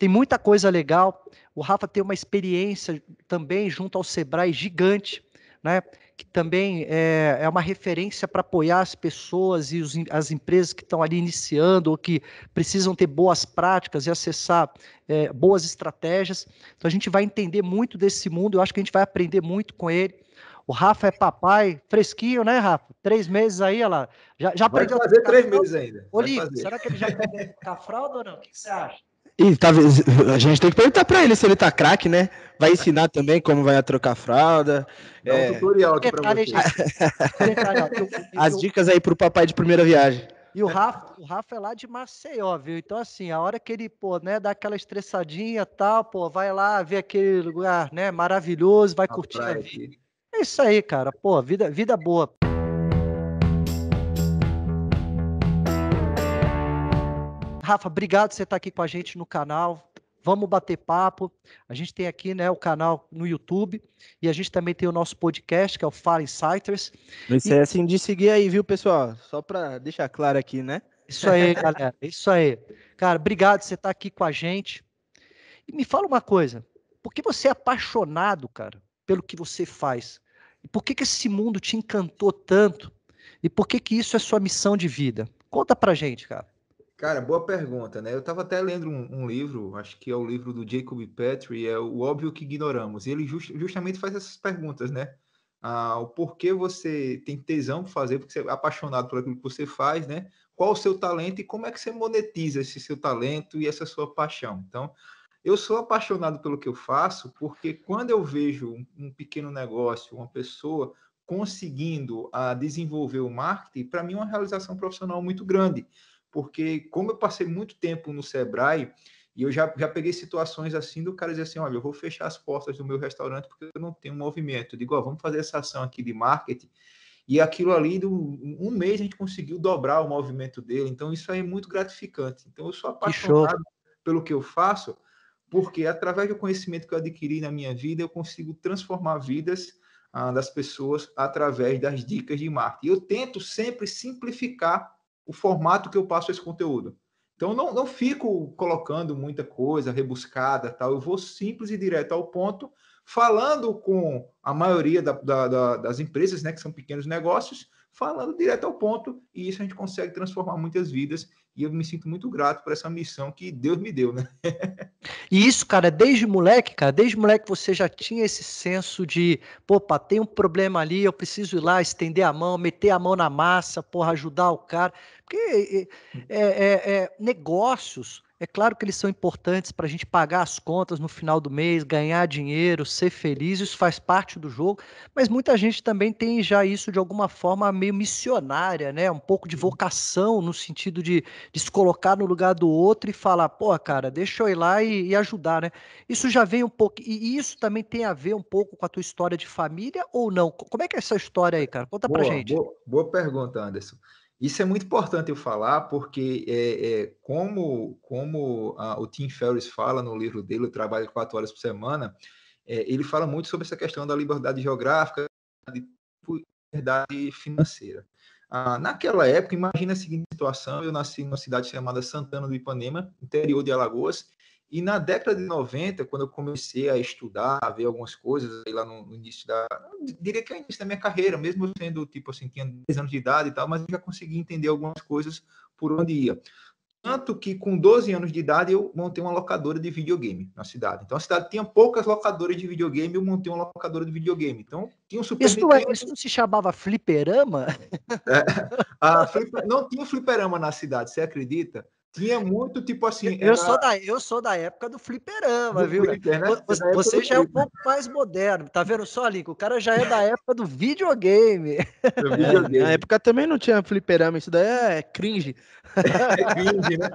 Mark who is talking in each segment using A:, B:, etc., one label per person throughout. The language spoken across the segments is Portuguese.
A: tem muita coisa legal. O Rafa tem uma experiência também junto ao Sebrae gigante, né? Que também é, é uma referência para apoiar as pessoas e os, as empresas que estão ali iniciando ou que precisam ter boas práticas e acessar é, boas estratégias. Então a gente vai entender muito desse mundo, eu acho que a gente vai aprender muito com ele. O Rafa é papai, fresquinho, né, Rafa? Três meses aí, olha lá. Já, já
B: vai aprendeu fazer três meses ainda.
A: Olívio, será que ele já aprendeu a fralda ou não? O que você acha?
C: E tá, a gente tem que perguntar para ele se ele tá craque, né? Vai ensinar também como vai a trocar fralda.
B: Dá é... um tutorial aqui para você.
C: As dicas aí pro papai de primeira viagem.
A: E o Rafa, o Rafa é lá de Maceió, viu? Então, assim, a hora que ele, pô, né, dá aquela estressadinha tal, pô, vai lá ver aquele lugar, né, maravilhoso, vai a curtir a vida. É isso aí, cara. Pô, vida, vida boa. Rafa, obrigado por você estar aqui com a gente no canal. Vamos bater papo. A gente tem aqui né, o canal no YouTube e a gente também tem o nosso podcast, que é o Fala Insiders.
C: Não esquece e... de seguir aí, viu, pessoal? Só para deixar claro aqui, né?
A: Isso aí, galera. Isso aí. Cara, obrigado por você estar aqui com a gente. E me fala uma coisa. Por que você é apaixonado, cara, pelo que você faz? E por que, que esse mundo te encantou tanto? E por que, que isso é sua missão de vida? Conta pra gente, cara.
B: Cara, boa pergunta, né? Eu estava até lendo um, um, livro, acho que é o livro do Jacob Petrie, é o óbvio que ignoramos. E ele just, justamente faz essas perguntas, né? Ah, o porquê você tem tesão por fazer, porque você é apaixonado por aquilo que você faz, né? Qual o seu talento e como é que você monetiza esse seu talento e essa sua paixão. Então, eu sou apaixonado pelo que eu faço, porque quando eu vejo um, um pequeno negócio, uma pessoa conseguindo a desenvolver o marketing, para mim é uma realização profissional muito grande porque como eu passei muito tempo no Sebrae, e eu já, já peguei situações assim do cara dizer assim, olha, eu vou fechar as portas do meu restaurante porque eu não tenho movimento. Eu digo, ó, vamos fazer essa ação aqui de marketing. E aquilo ali, do, um mês a gente conseguiu dobrar o movimento dele. Então, isso aí é muito gratificante. Então, eu sou apaixonado que pelo que eu faço, porque através do conhecimento que eu adquiri na minha vida, eu consigo transformar vidas ah, das pessoas através das dicas de marketing. Eu tento sempre simplificar o formato que eu passo esse conteúdo. Então, não, não fico colocando muita coisa rebuscada, tal. Eu vou simples e direto ao ponto, falando com a maioria da, da, da, das empresas, né, que são pequenos negócios, falando direto ao ponto, e isso a gente consegue transformar muitas vidas, e eu me sinto muito grato por essa missão que Deus me deu, né?
A: e isso, cara, desde moleque, cara, desde moleque você já tinha esse senso de, pô, tem um problema ali, eu preciso ir lá, estender a mão, meter a mão na massa, porra, ajudar o cara, porque é, é, é negócios é claro que eles são importantes para a gente pagar as contas no final do mês, ganhar dinheiro, ser feliz, isso faz parte do jogo, mas muita gente também tem já isso de alguma forma meio missionária, né? Um pouco de vocação no sentido de, de se colocar no lugar do outro e falar, pô, cara, deixa eu ir lá e, e ajudar, né? Isso já vem um pouco, e isso também tem a ver um pouco com a tua história de família ou não? Como é que é essa história aí, cara? Conta boa, pra gente.
B: Boa, boa pergunta, Anderson. Isso é muito importante eu falar, porque é, é como, como a, o Tim Ferriss fala no livro dele, o Trabalho Quatro Horas por Semana, é, ele fala muito sobre essa questão da liberdade geográfica e liberdade financeira. Ah, naquela época, imagina a seguinte situação: eu nasci numa cidade chamada Santana do Ipanema, interior de Alagoas, e na década de 90, quando eu comecei a estudar, a ver algumas coisas aí lá no, no início da. diria que é o início da minha carreira, mesmo sendo tipo assim, tinha 10 anos de idade e tal, mas eu já consegui entender algumas coisas por onde ia. Tanto que com 12 anos de idade eu montei uma locadora de videogame na cidade. Então a cidade tinha poucas locadoras de videogame, eu montei uma locadora de videogame. Então tinha um
A: Super isso, não, é, isso se chamava fliperama?
B: É, fliper... Não tinha fliperama na cidade, você acredita? Tinha muito, tipo assim.
A: Eu, era... sou da, eu sou da época do fliperama, do viu? Né? Você, você já é um pouco mais moderno, tá vendo só, Link? O cara já é da época do videogame.
C: Do videogame. É, na época também não tinha fliperama, isso daí é cringe. É cringe,
B: né?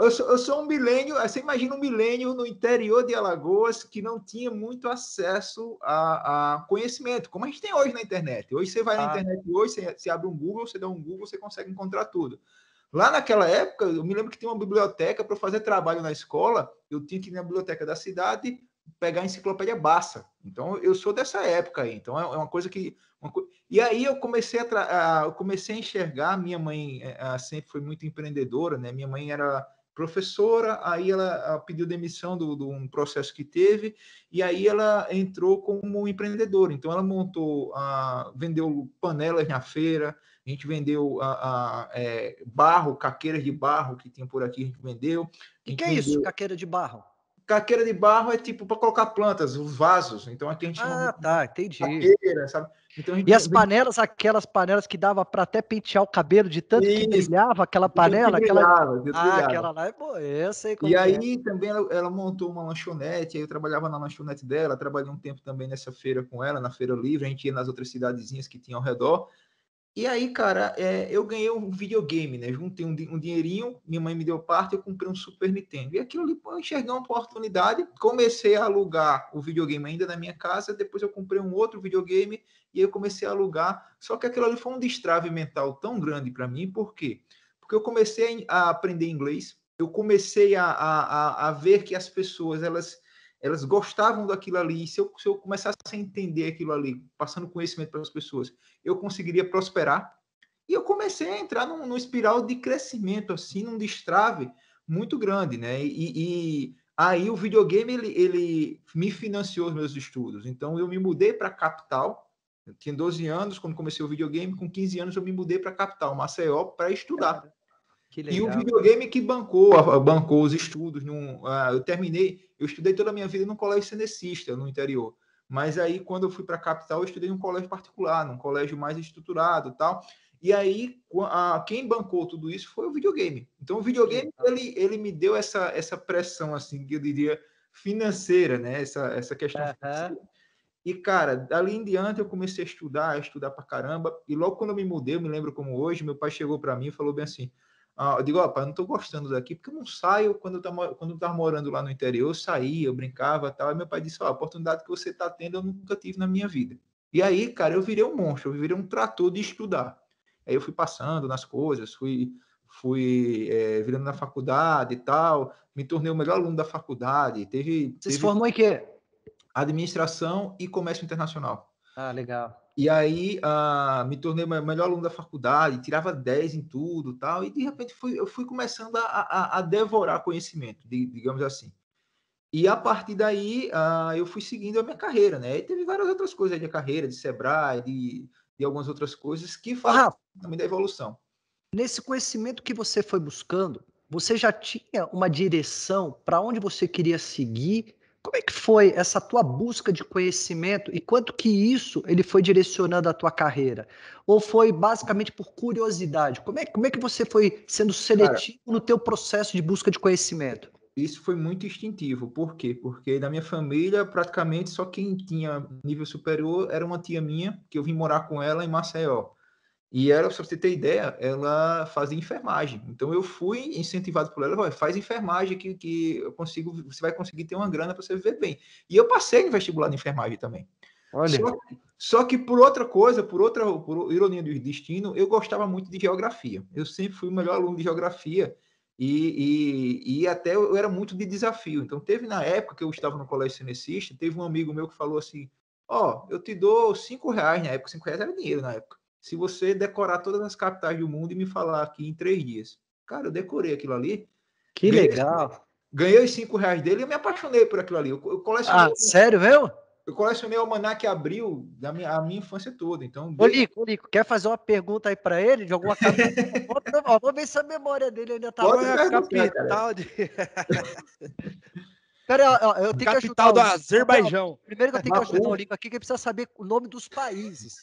B: eu, sou, eu sou um milênio, você imagina um milênio no interior de Alagoas que não tinha muito acesso a, a conhecimento, como a gente tem hoje na internet. Hoje você vai ah. na internet, hoje você, você abre um Google, você dá um Google, você consegue encontrar tudo. Lá naquela época, eu me lembro que tinha uma biblioteca para fazer trabalho na escola. Eu tinha que ir na biblioteca da cidade pegar a enciclopédia Bassa. Então, eu sou dessa época aí. Então, é, é uma coisa que. Uma co... E aí eu comecei a, eu comecei a enxergar. Minha mãe a, é, sempre foi muito empreendedora, né? Minha mãe era professora, aí ela pediu demissão de do, do, um processo que teve, e aí ela entrou como empreendedora. Então, ela montou, a, vendeu panelas na feira, a gente vendeu a, a é, barro, caqueiras de barro que tinha por aqui, a gente vendeu. O
A: que, que é vendeu... isso, caqueira de barro?
B: Caqueira de barro é tipo para colocar plantas, os vasos. Então aqui a gente
A: Ah, tá, entendi. Caqueira, sabe? Então, e as panelas, aquelas panelas que dava para até pentear o cabelo de tanto Isso. que brilhava aquela panela, brilhava, aquela Ah, aquela lá é boa, eu sei
B: como E é. aí também ela, ela, montou uma lanchonete, aí eu trabalhava na lanchonete dela, trabalhei um tempo também nessa feira com ela, na feira livre, a gente ia nas outras cidadezinhas que tinham ao redor. E aí, cara, é, eu ganhei um videogame, né? Juntei um, um, dinheirinho, minha mãe me deu parte, eu comprei um Super Nintendo. E aquilo ali, eu enxerguei uma oportunidade, comecei a alugar o videogame ainda na minha casa, depois eu comprei um outro videogame e aí eu comecei a alugar. Só que aquilo ali foi um destrave mental tão grande para mim, por quê? Porque eu comecei a aprender inglês, eu comecei a, a, a ver que as pessoas, elas elas gostavam daquilo ali. Se eu, se eu começasse a entender aquilo ali, passando conhecimento para as pessoas, eu conseguiria prosperar. E eu comecei a entrar num, num espiral de crescimento, assim, num destrave muito grande, né? E, e aí o videogame, ele, ele me financiou os meus estudos. Então, eu me mudei para a capital. Eu tinha 12 anos quando comecei o videogame. Com 15 anos, eu me mudei para a capital, Maceió, para estudar. E o videogame que bancou, bancou os estudos. Num, uh, eu terminei, eu estudei toda a minha vida num colégio cenecista no interior. Mas aí, quando eu fui para a capital, eu estudei num colégio particular, num colégio mais estruturado tal. E aí, a, quem bancou tudo isso foi o videogame. Então, o videogame, ele, ele me deu essa, essa pressão, assim, que eu diria, financeira, né? Essa, essa questão uhum. E, cara, dali em diante eu comecei a estudar, a estudar para caramba. E logo quando eu me mudei, eu me lembro como hoje, meu pai chegou para mim e falou bem assim: ah, eu digo, ó, pai, eu não tô gostando daqui, porque eu não saio, quando eu tava, quando eu tava morando lá no interior, eu saía, eu brincava tal, e meu pai disse, ó, a oportunidade que você tá tendo eu nunca tive na minha vida. E aí, cara, eu virei um monstro, eu virei um trator de estudar. Aí eu fui passando nas coisas, fui, fui é, virando na faculdade e tal, me tornei o melhor aluno da faculdade. Teve,
A: Você teve se formou em quê?
B: Administração e Comércio Internacional.
A: Ah, legal.
B: E aí uh, me tornei o melhor aluno da faculdade, tirava 10 em tudo tal, e de repente fui, eu fui começando a, a, a devorar conhecimento, digamos assim. E a partir daí uh, eu fui seguindo a minha carreira, né? E teve várias outras coisas de carreira, de Sebrae, de, de algumas outras coisas que falam também da evolução.
A: Nesse conhecimento que você foi buscando, você já tinha uma direção para onde você queria seguir como é que foi essa tua busca de conhecimento e quanto que isso ele foi direcionando a tua carreira? Ou foi basicamente por curiosidade? Como é, como é que você foi sendo seletivo Cara, no teu processo de busca de conhecimento?
B: Isso foi muito instintivo. Por quê? Porque na minha família, praticamente só quem tinha nível superior era uma tia minha, que eu vim morar com ela em Maceió. E ela, se você ter ideia, ela fazia enfermagem. Então eu fui incentivado por ela, faz enfermagem que, que eu consigo, você vai conseguir ter uma grana para você viver bem. E eu passei no vestibular de enfermagem também. Olha. Só, só, que por outra coisa, por outra por ironia do destino, eu gostava muito de geografia. Eu sempre fui o melhor aluno de geografia e, e, e até eu era muito de desafio. Então teve na época que eu estava no colégio cenecista, teve um amigo meu que falou assim, ó, oh, eu te dou cinco reais na época, cinco reais era dinheiro na época se você decorar todas as capitais do mundo e me falar aqui em três dias. Cara, eu decorei aquilo ali.
A: Que ganhei, legal.
B: Ganhei os cinco reais dele e eu me apaixonei por aquilo ali. Eu, eu colecionei.
A: Ah, sério, viu?
B: Eu colecionei o Almanac Abril da minha, a minha infância toda. Então,
A: Ô, Lico, Lico, quer fazer uma pergunta aí para ele de alguma Vamos ver se a memória dele ainda tá
C: Qual é a capital de.
A: Pera, ó, eu tenho
C: capital que ajudar do Azerbaijão.
A: Primeiro que eu tenho que ajudar o Lico aqui, que ele precisa saber o nome dos países.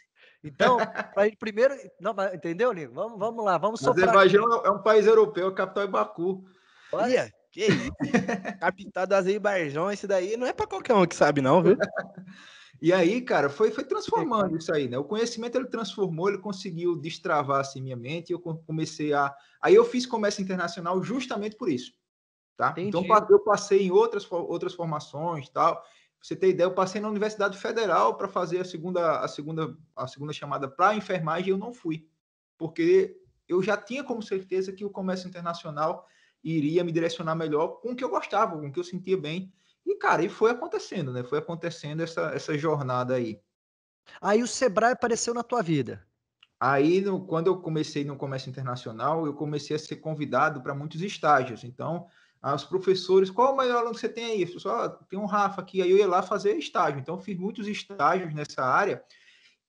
A: Então, para ele primeiro. Não, entendeu, Nico? Vamos, vamos lá, vamos
B: soprar. Azerbaijão é um país europeu, a capital é Baku.
C: Olha, que isso? capital do Azerbaijão, esse daí não é para qualquer um que sabe, não, viu?
B: E aí, cara, foi, foi transformando isso aí, né? O conhecimento ele transformou, ele conseguiu destravar assim minha mente. Eu comecei a. Aí eu fiz comércio internacional justamente por isso, tá? Então, Entendi. Então eu passei em outras, outras formações, tal você ter ideia, eu passei na Universidade Federal para fazer a segunda, a segunda, a segunda chamada para enfermagem e eu não fui, porque eu já tinha como certeza que o comércio internacional iria me direcionar melhor com o que eu gostava, com o que eu sentia bem. E, cara, e foi acontecendo, né? Foi acontecendo essa, essa jornada aí.
A: Aí o Sebrae apareceu na tua vida.
B: Aí, no, quando eu comecei no comércio internacional, eu comecei a ser convidado para muitos estágios. Então, os professores, qual o melhor aluno que você tem aí? Só tem um Rafa aqui, aí eu ia lá fazer estágio. Então, fiz muitos estágios nessa área.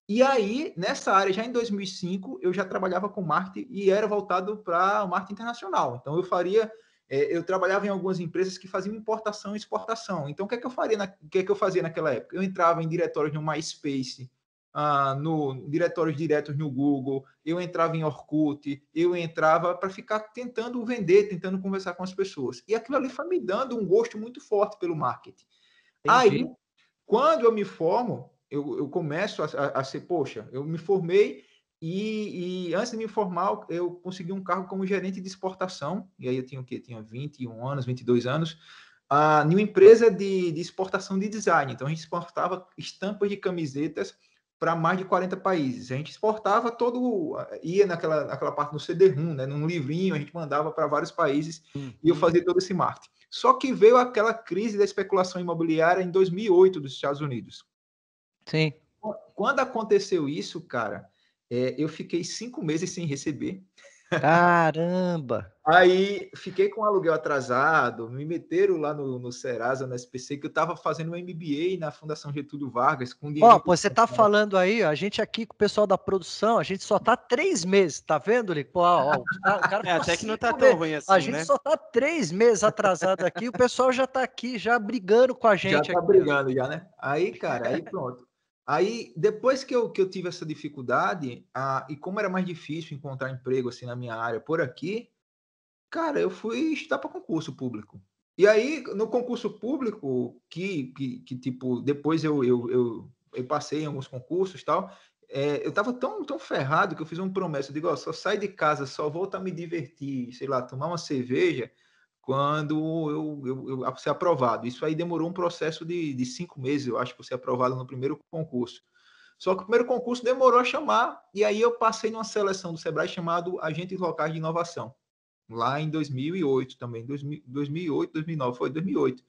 B: E aí, nessa área, já em 2005, eu já trabalhava com marketing e era voltado para o marketing internacional. Então, eu faria, é, eu trabalhava em algumas empresas que faziam importação e exportação. Então, o que é que eu faria, na, o que é que eu fazia naquela época? Eu entrava em diretórios no MySpace, ah, no diretórios diretos no Google, eu entrava em Orkut, eu entrava para ficar tentando vender, tentando conversar com as pessoas. E aquilo ali foi me dando um gosto muito forte pelo marketing. Entendi. Aí, quando eu me formo, eu, eu começo a, a, a, ser, poxa, eu me formei e, e, antes de me formar, eu consegui um cargo como gerente de exportação, e aí eu tinha o quê? Tinha 21 anos, 22 anos, uh, em uma empresa de, de exportação de design. Então, a gente exportava estampas de camisetas para mais de 40 países. A gente exportava todo, ia naquela, naquela parte do CD-ROM, né, num livrinho, a gente mandava para vários países uhum. e eu uhum. fazia todo esse marketing. Só que veio aquela crise da especulação imobiliária em 2008 dos Estados Unidos.
A: Sim.
B: Quando aconteceu isso, cara, é, eu fiquei cinco meses sem receber.
A: Caramba!
B: Aí fiquei com o aluguel atrasado, me meteram lá no, no Serasa, no SPC, que eu estava fazendo um MBA na Fundação Getúlio Vargas.
A: Com Ó, você tá falando aí, a gente aqui com o pessoal da produção, a gente só tá três meses, tá vendo, Lico? Ó,
C: ó, o cara é, até que não tá tão ruim assim,
A: A gente né? só tá três meses atrasado aqui, o pessoal já tá aqui, já brigando com a gente. Já
B: tá
A: aqui.
B: brigando já, né? Aí, cara, aí pronto. Aí, depois que eu, que eu tive essa dificuldade, ah, e como era mais difícil encontrar emprego assim na minha área por aqui, cara, eu fui estudar para concurso público. E aí, no concurso público, que, que, que tipo, depois eu, eu, eu, eu, passei em alguns concursos tal, é, eu tava tão, tão ferrado que eu fiz uma promessa, eu digo, ó, só sai de casa, só volto a me divertir, sei lá, tomar uma cerveja, quando eu, eu, eu ser aprovado. Isso aí demorou um processo de, de cinco meses, eu acho, para ser aprovado no primeiro concurso. Só que o primeiro concurso demorou a chamar, e aí eu passei numa seleção do Sebrae chamado Agentes Locais de Inovação, lá em 2008 também, 2008, 2009, foi 2008.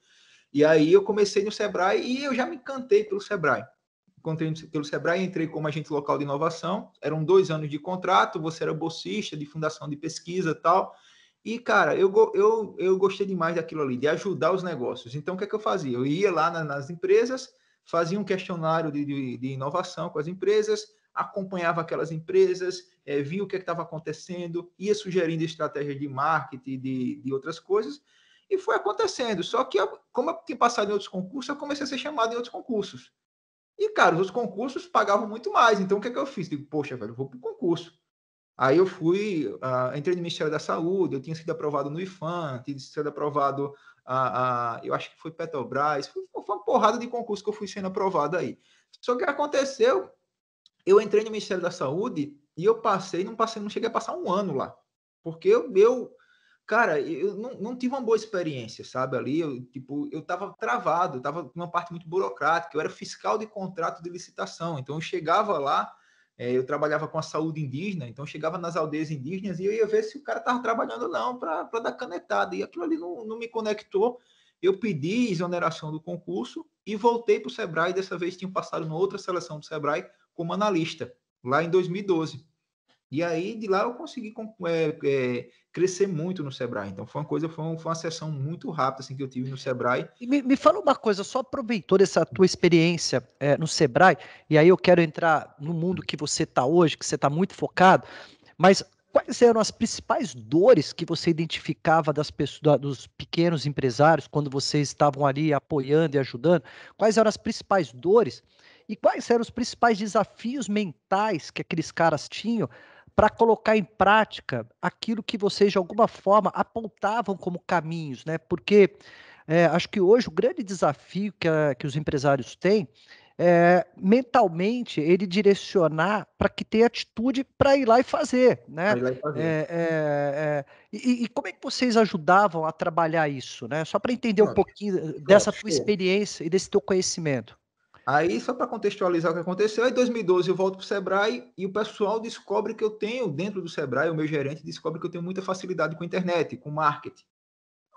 B: E aí eu comecei no Sebrae e eu já me encantei pelo Sebrae. Encontrei pelo Sebrae, entrei como agente local de inovação, eram dois anos de contrato, você era bolsista de fundação de pesquisa tal, e, cara, eu, eu, eu gostei demais daquilo ali, de ajudar os negócios. Então, o que é que eu fazia? Eu ia lá na, nas empresas, fazia um questionário de, de, de, inovação com as empresas, acompanhava aquelas empresas, é, via o que é estava acontecendo, ia sugerindo estratégias de marketing, de, de outras coisas, e foi acontecendo. Só que, eu, como eu tinha passado em outros concursos, eu comecei a ser chamado em outros concursos. E, cara, os concursos pagavam muito mais. Então, o que é que eu fiz? Digo, poxa, velho, vou para o concurso. Aí eu fui, uh, entrei no Ministério da Saúde, eu tinha sido aprovado no IFAM, tinha sido aprovado, uh, uh, eu acho que foi Petrobras, foi, foi, uma porrada de concurso que eu fui sendo aprovado aí. Só que aconteceu, eu entrei no Ministério da Saúde e eu passei, não passei, não cheguei a passar um ano lá, porque eu, eu cara, eu não, não tive uma boa experiência, sabe, ali, eu, tipo, eu tava travado, eu tava numa parte muito burocrática, eu era fiscal de contrato de licitação, então eu chegava lá, é, eu trabalhava com a saúde indígena, então chegava nas aldeias indígenas e eu ia ver se o cara estava trabalhando ou não para dar canetada. E aquilo ali não, não me conectou. Eu pedi exoneração do concurso e voltei para o Sebrae. Dessa vez tinha passado numa outra seleção do Sebrae como analista, lá em 2012. E aí, de lá, eu consegui é, é, crescer muito no Sebrae. Então, foi uma coisa, foi uma, foi uma sessão muito rápida assim, que eu tive no Sebrae.
A: Me, me fala uma coisa, só aproveitou essa tua experiência é, no Sebrae, e aí eu quero entrar no mundo que você está hoje, que você está muito focado, mas quais eram as principais dores que você identificava das pessoas, dos pequenos empresários, quando vocês estavam ali apoiando e ajudando? Quais eram as principais dores? E quais eram os principais desafios mentais que aqueles caras tinham para colocar em prática aquilo que vocês de alguma forma apontavam como caminhos, né? Porque é, acho que hoje o grande desafio que, a, que os empresários têm é, mentalmente ele direcionar para que tenha atitude para ir lá e fazer, né? Fazer. É, é, e, e, como é que vocês ajudavam a trabalhar isso, né? Só para entender um pouquinho dessa tua experiência e desse teu conhecimento.
B: Aí, só para contextualizar o que aconteceu, em 2012 eu volto para o Sebrae e o pessoal descobre que eu tenho, dentro do Sebrae, o meu gerente descobre que eu tenho muita facilidade com internet, com marketing.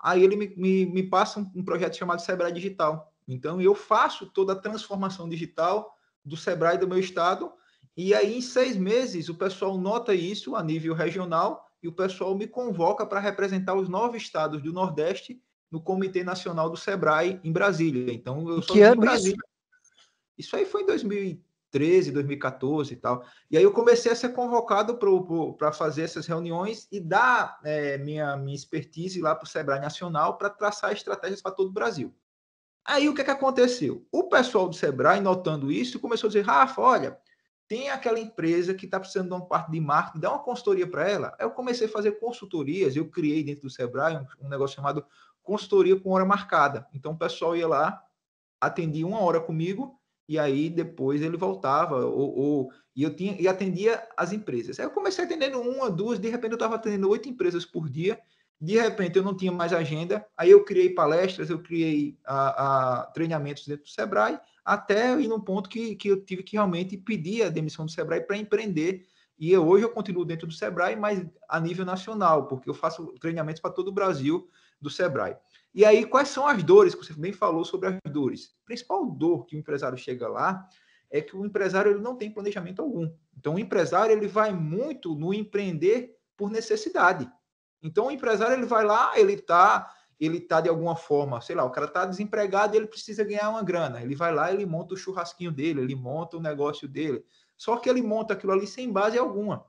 B: Aí ele me, me, me passa um, um, projeto chamado Sebrae Digital. Então, eu faço toda a transformação digital do Sebrae do meu estado E aí, em seis meses, o pessoal nota isso a nível regional e o pessoal me convoca para representar os nove estados do Nordeste no Comitê Nacional do Sebrae em Brasília. Então, eu
A: sou que ano Brasília.
B: Isso? aí foi em 2013, 2014 e tal. E aí eu comecei a ser convocado para fazer essas reuniões e dar é, minha, minha expertise lá para o Sebrae Nacional para traçar estratégias para todo o Brasil. Aí o que, que aconteceu? O pessoal do Sebrae, notando isso, começou a dizer: Rafa, olha, tem aquela empresa que está precisando de uma parte de marketing, dá uma consultoria para ela. Eu comecei a fazer consultorias, eu criei dentro do Sebrae um, um, negócio chamado consultoria com hora marcada. Então o pessoal ia lá, atendia uma hora comigo, e aí depois ele voltava, ou, ou e eu tinha e atendia as empresas. Aí eu comecei atendendo uma, duas, de repente eu estava atendendo oito empresas por dia, de repente eu não tinha mais agenda, aí eu criei palestras, eu criei a, a treinamentos dentro do Sebrae, até ir num ponto que, que eu tive que realmente pedir a demissão do Sebrae para empreender. E eu, hoje eu continuo dentro do Sebrae, mas a nível nacional, porque eu faço treinamentos para todo o Brasil do Sebrae. E aí, quais são as dores que você bem falou sobre as dores? A principal dor que o empresário chega lá é que o empresário ele não tem planejamento algum. Então, o empresário ele vai muito no empreender por necessidade. Então, o empresário ele vai lá, ele está ele tá de alguma forma, sei lá, o cara está desempregado ele precisa ganhar uma grana. Ele vai lá, ele monta o churrasquinho dele, ele monta o negócio dele. Só que ele monta aquilo ali sem base alguma.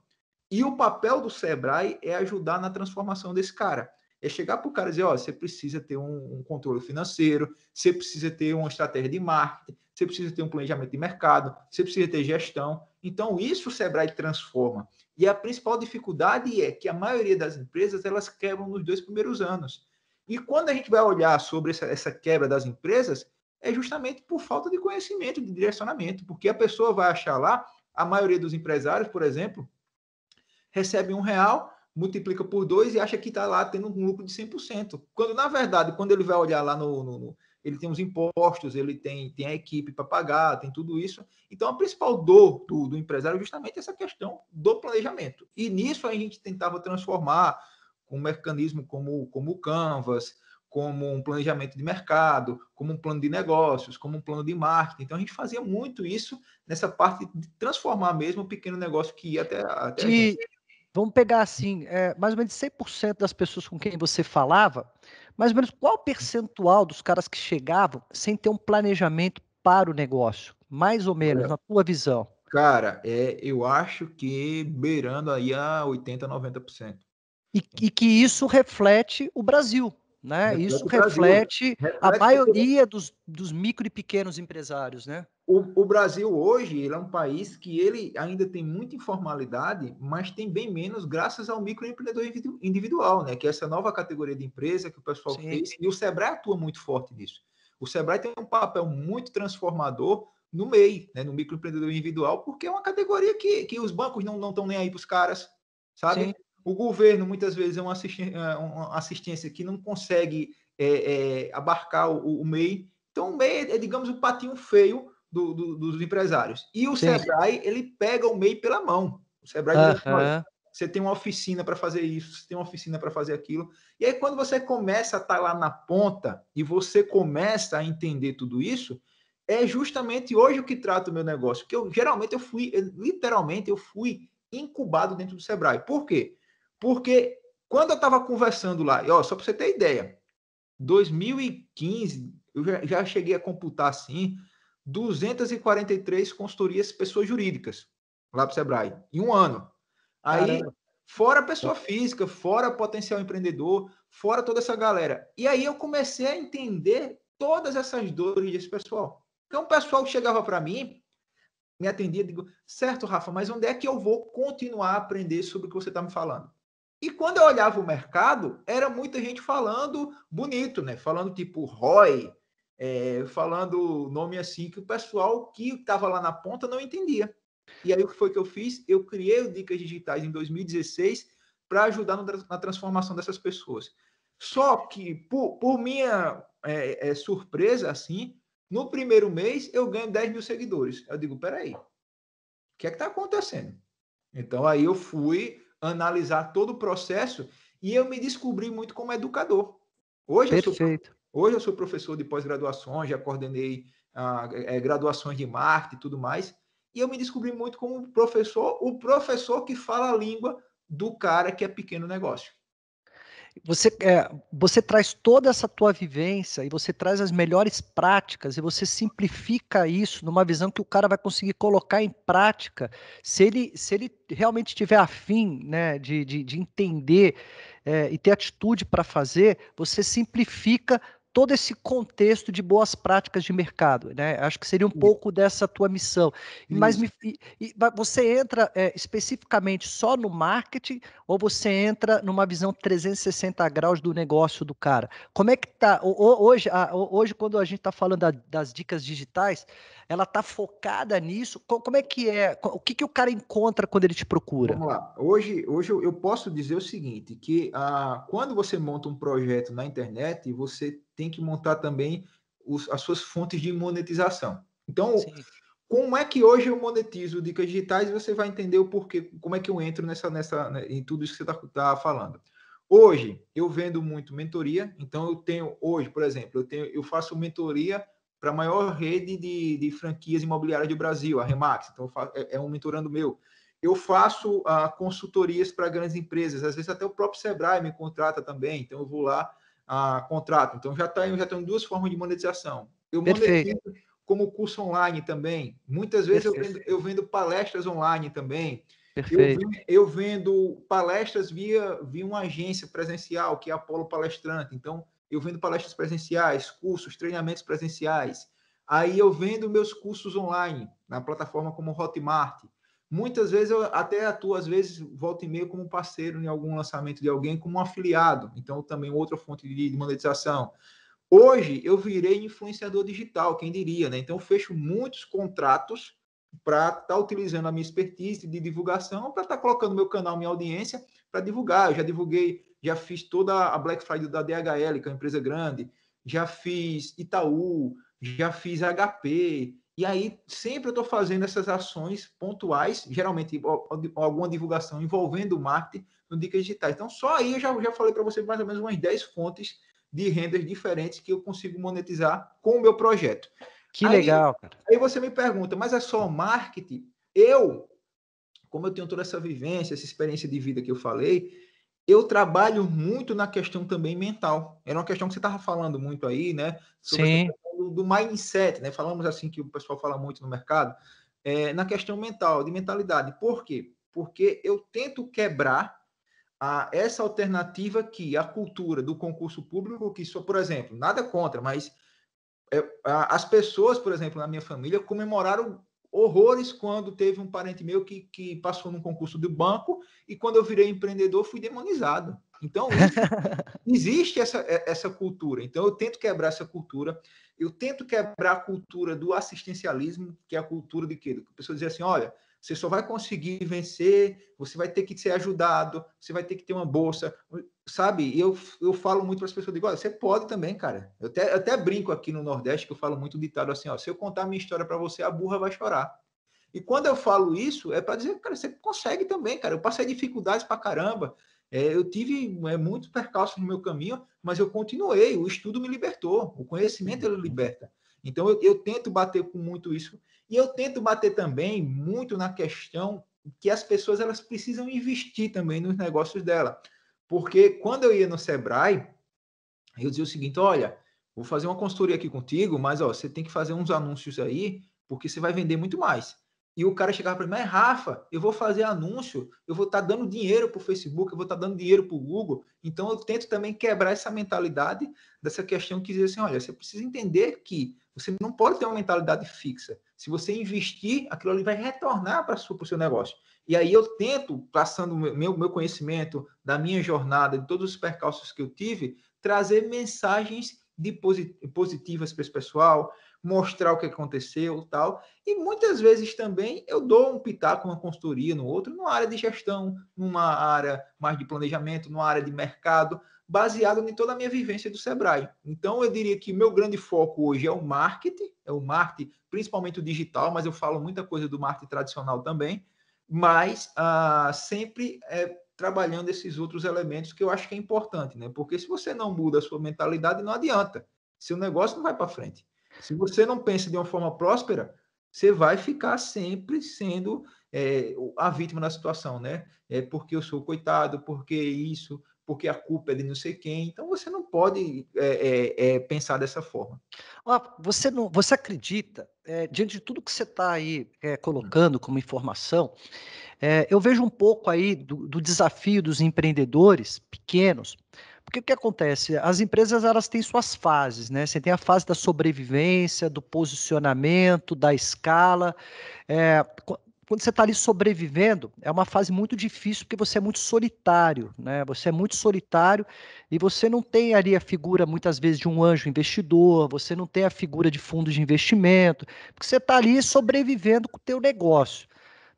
B: E o papel do Sebrae é ajudar na transformação desse cara. É chegar para o cara e dizer, ó, você precisa ter um, um, controle financeiro, você precisa ter uma estratégia de marketing, você precisa ter um planejamento de mercado, você precisa ter gestão. Então, isso o Sebrae transforma. E a principal dificuldade é que a maioria das empresas, elas quebram nos dois primeiros anos. E quando a gente vai olhar sobre essa, essa quebra das empresas, é justamente por falta de conhecimento, de direcionamento, porque a pessoa vai achar lá, a maioria dos empresários, por exemplo, recebe um real, multiplica por dois e acha que está lá tendo um lucro de 100%. Quando, na verdade, quando ele vai olhar lá no, no, no ele tem os impostos, ele tem, tem a equipe para pagar, tem tudo isso. Então, a principal dor do, do empresário é justamente essa questão do planejamento. E nisso a gente tentava transformar um mecanismo como, como o Canvas, como um planejamento de mercado, como um plano de negócios, como um plano de marketing. Então a gente fazia muito isso nessa parte de transformar mesmo o pequeno negócio que ia até, até
A: de, Vamos pegar assim, é, mais ou menos 100% das pessoas com quem você falava, mais ou menos qual percentual dos caras que chegavam sem ter um planejamento para o negócio? Mais ou menos, na tua visão.
B: Cara, é, eu acho que beirando aí a 80%, 90%.
A: E, e que isso reflete o Brasil, né? Reflete isso reflete, reflete, a maioria dos, dos micro e pequenos empresários, né?
B: O, o, Brasil hoje ele é um país que ele ainda tem muita informalidade, mas tem bem menos graças ao microempreendedor individual, né? Que é essa nova categoria de empresa que o pessoal Sim. fez e o Sebrae atua muito forte nisso. O Sebrae tem um papel muito transformador no MEI, né? No microempreendedor individual, porque é uma categoria que, que os bancos não estão nem aí para os caras, sabe? Sim. O governo, muitas vezes, é uma, é uma assistência que não consegue é, é, abarcar o, o, MEI. Então, o MEI é, digamos, o patinho feio do, do, dos empresários. E o Sim. Sebrae, ele pega o MEI pela mão. O Sebrae uh -huh. diz, você tem uma oficina para fazer isso, você tem uma oficina para fazer aquilo. E aí, quando você começa a estar tá lá na ponta e você começa a entender tudo isso, é justamente hoje o que trata o meu negócio. Que eu geralmente eu fui, literalmente, eu fui incubado dentro do Sebrae. Por quê? Porque quando eu estava conversando lá, e ó, só para você ter ideia, 2015, eu já, já cheguei a computar assim, 243 consultorias pessoas jurídicas lá para o Sebrae, em um ano. Aí, Caramba. fora pessoa física, fora potencial empreendedor, fora toda essa galera. E aí eu comecei a entender todas essas dores desse pessoal. Então, o pessoal chegava para mim, me atendia, digo, certo, Rafa, mas onde é que eu vou continuar a aprender sobre o que você está me falando? E quando eu olhava o mercado, era muita gente falando bonito, né? Falando tipo ROI, é, falando nome assim que o pessoal que estava lá na ponta não entendia. E aí o que foi que eu fiz? Eu criei o Dicas Digitais em 2016 para ajudar no, na transformação dessas pessoas. Só que, por, por minha é, é, surpresa, assim, no primeiro mês eu ganho 10 mil seguidores. Eu digo, peraí, o que é que está acontecendo? Então aí eu fui analisar todo o processo e eu me descobri muito como educador. Hoje Perfeito. Eu sou, hoje eu sou professor de pós-graduação, já coordenei ah, é, graduações de marketing e tudo mais. e eu me descobri muito como professor, o professor que fala a língua do cara que é pequeno negócio.
A: Você, é, você traz toda essa tua vivência e você traz as melhores práticas e você simplifica isso numa visão que o cara vai conseguir colocar em prática se ele, se ele realmente tiver afim né, de, de, de entender é, e ter atitude para fazer, você simplifica todo esse contexto de boas práticas de mercado, né? Acho que seria um pouco dessa tua missão. Mas me, e, e, você entra é, especificamente só no marketing ou você entra numa visão 360 graus do negócio do cara? Como é que tá hoje? Hoje, quando a gente está falando da, das dicas digitais, ela está focada nisso. Como é que é? O que, que o cara encontra quando ele te procura?
B: Vamos lá. Hoje, hoje eu posso dizer o seguinte, que ah, quando você monta um projeto na internet, você tem que montar também os, as suas fontes de monetização. Então, Sim. como é que hoje eu monetizo dicas digitais? Você vai entender o porquê, como é que eu entro nessa, nessa, né, em tudo isso que você está tá falando. Hoje, eu vendo muito mentoria, então eu tenho, hoje, por exemplo, eu, tenho, eu faço mentoria para a maior rede de, de, franquias imobiliárias do Brasil, a Remax. Então, faço, é, é, um mentorando meu. Eu faço uh, consultorias para grandes empresas, às vezes até o próprio Sebrae me contrata também, então eu vou lá, uh, contrato. Então, já, tá, já tenho duas formas de monetização. Eu monetizo como curso online também. Muitas vezes eu vendo, eu vendo, palestras online também. Eu vendo, eu vendo, palestras via, via uma agência presencial, que é a Apolo Palestrante. Então, eu vendo palestras presenciais, cursos, treinamentos presenciais. Aí eu vendo meus cursos online na plataforma como Hotmart. Muitas vezes eu até atuo, às vezes, volta e meia como parceiro em algum lançamento de alguém, como um afiliado. Então, também outra fonte de monetização. Hoje, eu virei influenciador digital, quem diria, né? Então, eu fecho muitos contratos para estar tá utilizando a minha expertise de divulgação, para estar tá colocando meu canal, minha audiência, para divulgar. Eu já divulguei já fiz toda a Black Friday da DHL, que é uma empresa grande, já fiz Itaú, já fiz HP, e aí sempre eu estou fazendo essas ações pontuais, geralmente alguma divulgação envolvendo o marketing no Dicas Digitais. Então, só aí eu já, já falei para você mais ou menos umas 10 fontes de rendas diferentes que eu consigo monetizar com o meu projeto.
A: Que aí, legal, cara.
B: Aí você me pergunta, mas é só marketing? Eu, como eu tenho toda essa vivência, essa experiência de vida que eu falei, eu trabalho muito na questão também mental. Era uma questão que você estava falando muito aí, né?
A: Sobre Sim.
B: Do, mindset, né? Falamos assim que o pessoal fala muito no mercado, é, na questão mental, de mentalidade. Por quê? Porque eu tento quebrar a, essa alternativa que a cultura do concurso público, que só, por exemplo, nada contra, mas é, a, as pessoas, por exemplo, na minha família, comemoraram horrores quando teve um parente meu que, que passou num concurso do banco e quando eu virei empreendedor fui demonizado. Então, existe essa, é, essa cultura. Então, eu tento quebrar essa cultura. Eu tento quebrar a cultura do assistencialismo, que é a cultura de quê? A pessoa dizer assim, olha, você só vai conseguir vencer, você vai ter que ser ajudado, você vai ter que ter uma bolsa, sabe? Eu, eu falo muito para as pessoas, digo, olha, você pode também, cara. Eu até, eu até brinco aqui no Nordeste, que eu falo muito ditado assim, ó, se eu contar minha história para você, a burra vai chorar. E quando eu falo isso, é para dizer, cara, você consegue também, cara. Eu passei dificuldades para caramba. É, eu tive é, muitos percalços no meu caminho, mas eu continuei. O estudo me libertou, o conhecimento ele liberta. Então eu, eu tento bater com muito isso e eu tento bater também muito na questão que as pessoas elas precisam investir também nos negócios dela. Porque quando eu ia no Sebrae, eu dizia o seguinte: olha, vou fazer uma consultoria aqui contigo, mas ó, você tem que fazer uns anúncios aí, porque você vai vender muito mais. E o cara chegava para mim, mas Rafa, eu vou fazer anúncio, eu vou estar tá dando dinheiro para o Facebook, eu vou estar tá dando dinheiro para o Google. Então eu tento também quebrar essa mentalidade dessa questão que diz assim: olha, você precisa entender que você não pode ter uma mentalidade fixa. Se você investir, aquilo ali vai retornar para o seu negócio. E aí eu tento, passando meu, meu conhecimento da minha jornada, de todos os percalços que eu tive, trazer mensagens de positivas para esse pessoal, mostrar o que aconteceu tal. E muitas vezes também eu dou um pitaco, uma consultoria no outro, numa área de gestão, numa área mais de planejamento, numa área de mercado, baseado em toda a minha vivência do Sebrae. Então eu diria que meu grande foco hoje é o marketing, é o marketing, principalmente o digital, mas eu falo muita coisa do marketing tradicional também, mas ah, sempre é, trabalhando esses outros elementos que eu acho que é importante, né? Porque se você não muda a sua mentalidade, não adianta. Seu negócio não vai para frente. Se você não pensa de uma forma próspera, você vai ficar sempre sendo é, a vítima da situação, né? É porque eu sou coitado, porque isso, porque a culpa é de não sei quem. Então você não pode é, é, é pensar dessa forma.
A: você não, você acredita é, diante de tudo que você está aí é, colocando como informação? eu vejo um pouco aí do, do desafio dos empreendedores pequenos porque o que acontece? As empresas elas têm suas fases, né? Você tem a fase da sobrevivência, do posicionamento, da escala. É, quando você está ali sobrevivendo, é uma fase muito difícil porque você é muito solitário, né? Você é muito solitário e você não tem ali a figura, muitas vezes, de um anjo investidor, você não tem a figura de fundos de investimento, porque você está ali sobrevivendo com o teu negócio.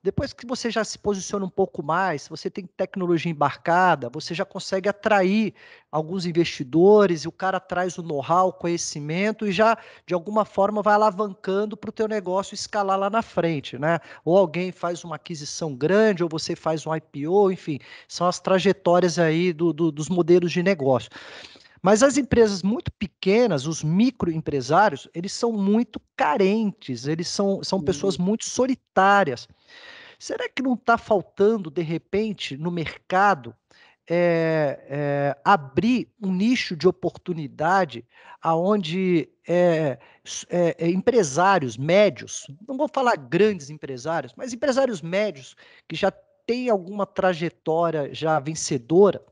A: Depois que você já se posiciona um pouco mais, você tem tecnologia embarcada, você já consegue atrair alguns investidores e o cara traz o know-how, o conhecimento e já de alguma forma vai alavancando para o teu negócio escalar lá na frente, né? Ou alguém faz uma aquisição grande, ou você faz um IPO, enfim, são as trajetórias aí do, do, dos modelos de negócio. Mas as empresas muito pequenas, os microempresários, eles são muito carentes, eles são, são pessoas muito solitárias. Será que não está faltando, de repente, no mercado, é, é, abrir um nicho de oportunidade aonde é, empresários médios, não vou falar grandes empresários, mas empresários médios que já têm alguma trajetória já vencedora,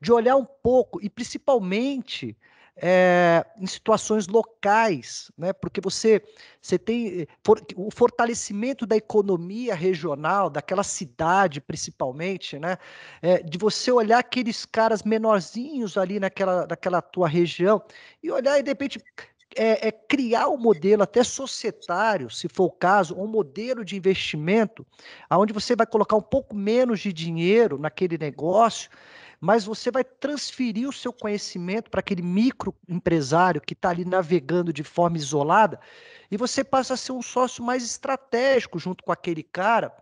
A: de olhar um pouco e principalmente é, em situações locais, né? porque você, você tem for, o fortalecimento da economia regional, daquela cidade principalmente, né? É, de você olhar aqueles caras menorzinhos ali naquela, naquela tua região e olhar e de repente é, é, criar um modelo até societário, se for o caso, um modelo de investimento, onde você vai colocar um pouco menos de dinheiro naquele negócio mas você vai transferir o seu conhecimento para aquele microempresário que está ali navegando de forma isolada e você passa a ser um sócio mais estratégico junto com aquele cara.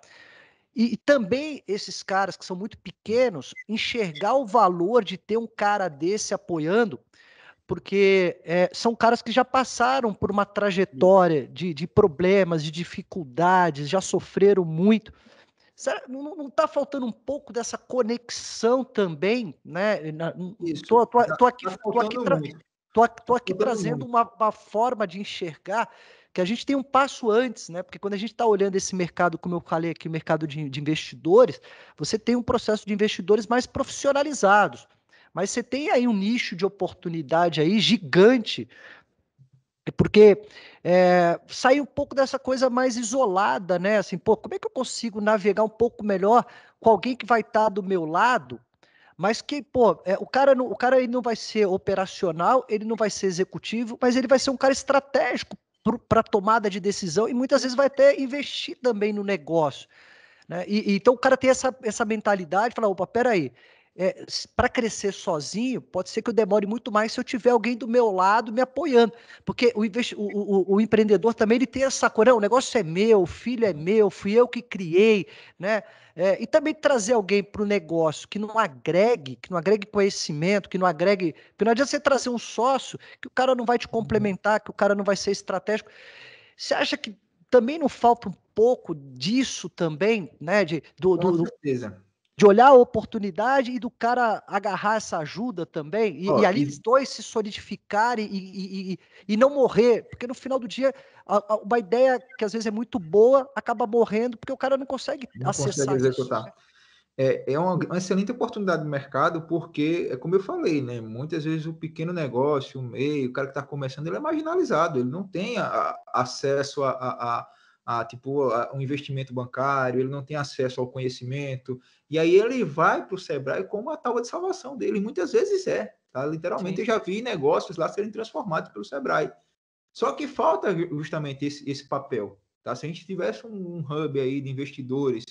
A: E, e, também esses caras que são muito pequenos, enxergar o valor de ter um cara desse apoiando, porque é, são caras que já passaram por uma trajetória de, de problemas, de dificuldades, já sofreram muito. Será, não está faltando um pouco dessa conexão também, né? Estou aqui, tá, tá tô aqui, tra tô, tô aqui tá trazendo uma, uma, forma de enxergar que a gente tem um passo antes, né? Porque quando a gente está olhando esse mercado, como eu falei aqui, o mercado de, de investidores, você tem um processo de investidores mais profissionalizados. Mas você tem aí um nicho de oportunidade aí gigante porque é, sair um pouco dessa coisa mais isolada, né? Assim, pô, como é que eu consigo navegar um pouco melhor com alguém que vai estar tá do meu lado, mas que, pô, é, o cara, não, o cara ele não vai ser operacional, ele não vai ser executivo, mas ele vai ser um cara estratégico para tomada de decisão e muitas vezes vai até investir também no negócio. Né? E, e, então o cara tem essa, essa mentalidade, fala, opa, peraí, é, para crescer sozinho, pode ser que eu demore muito mais se eu tiver alguém do meu lado me apoiando. Porque o, o, o, o empreendedor também ele tem essa coisa, o negócio é meu, o filho é meu, fui eu que criei, né? É, e também trazer alguém para o negócio que não agregue, que não agregue conhecimento, que não agregue. Porque não adianta você trazer um sócio que o cara não vai te complementar, que o cara não vai ser estratégico. Você acha que também não falta um pouco disso também, né? De, do,
B: Com do, certeza
A: de olhar a oportunidade e do cara agarrar essa ajuda também, e, oh, e ali os dois se solidificarem e, e, e, não morrer, porque no final do dia, a, a, uma ideia que às vezes é muito boa acaba morrendo porque o cara não consegue não acessar consegue executar. Isso.
B: É, é uma, uma, excelente oportunidade de mercado, porque, é como eu falei, né? Muitas vezes o pequeno negócio, o meio, o cara que está começando, ele é marginalizado, ele não tem a, acesso a, a a, tipo a, um investimento bancário, ele não tem acesso ao conhecimento, e aí ele vai para o Sebrae como a tábua de salvação dele. Muitas vezes é, tá? Literalmente Sim. eu já vi negócios lá serem transformados pelo Sebrae. Só que falta justamente esse, esse papel, tá? Se a gente tivesse um, um hub aí de investidores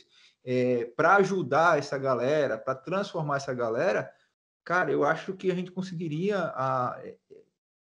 B: é, para ajudar essa galera, para transformar essa galera, cara, eu acho que a gente conseguiria a, é,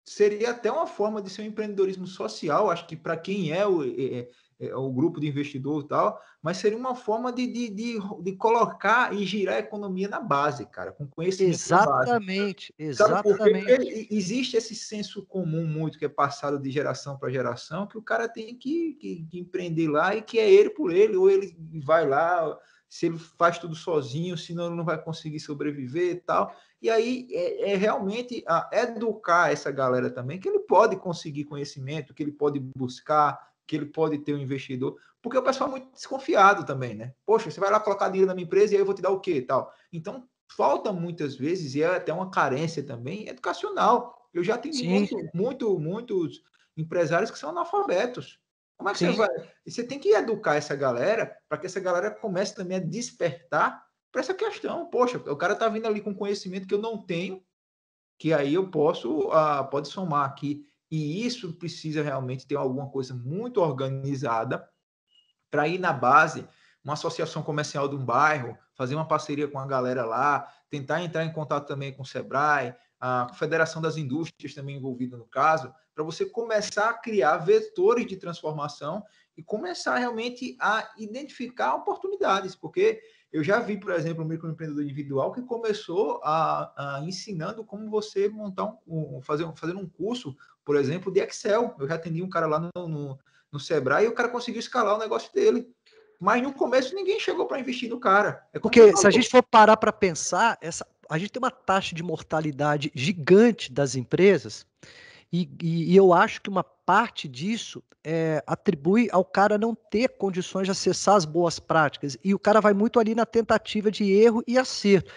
B: seria até uma forma de ser um empreendedorismo social. Acho que para quem é o, é, é, o grupo de investidor e tal, mas seria uma forma de, de, de, de, colocar e girar a economia na base, cara, com conhecimento
A: Exatamente, exatamente.
B: Porque existe esse senso comum muito que é passado de geração para geração, que o cara tem que, que, que, empreender lá e que é ele por ele, ou ele vai lá, se ele faz tudo sozinho, senão ele não vai conseguir sobreviver e tal. E aí é, é realmente a, educar essa galera também, que ele pode conseguir conhecimento, que ele pode buscar, que ele pode ter um investidor, porque o pessoal é muito desconfiado também, né? Poxa, você vai lá colocar dinheiro na minha empresa e aí eu vou te dar o quê e tal. Então, falta muitas vezes, e é até uma carência também, educacional. Eu já tenho muito, muito, muitos empresários que são analfabetos. Como é que Sim. você vai? Você tem que educar essa galera para que essa galera comece também a despertar para essa questão. Poxa, o cara está vindo ali com conhecimento que eu não tenho, que aí eu posso, uh, pode somar aqui e isso precisa realmente ter alguma coisa muito organizada para ir na base, uma associação comercial de um bairro, fazer uma parceria com a galera lá, tentar entrar em contato também com o Sebrae, a Federação das Indústrias também envolvida no caso, para você começar a criar vetores de transformação e começar realmente a identificar oportunidades, porque eu já vi, por exemplo, um microempreendedor individual que começou a, a ensinando como você montar um, fazer, fazer um curso por exemplo, de Excel. Eu já atendi um cara lá no, no, no Sebrae e o cara conseguiu escalar o negócio dele. Mas no começo ninguém chegou para investir no cara.
A: É Porque se a gente for parar para pensar, essa, a gente tem uma taxa de mortalidade gigante das empresas, e, e, e eu acho que uma parte disso é, atribui ao cara não ter condições de acessar as boas práticas. E o cara vai muito ali na tentativa de erro e acerto.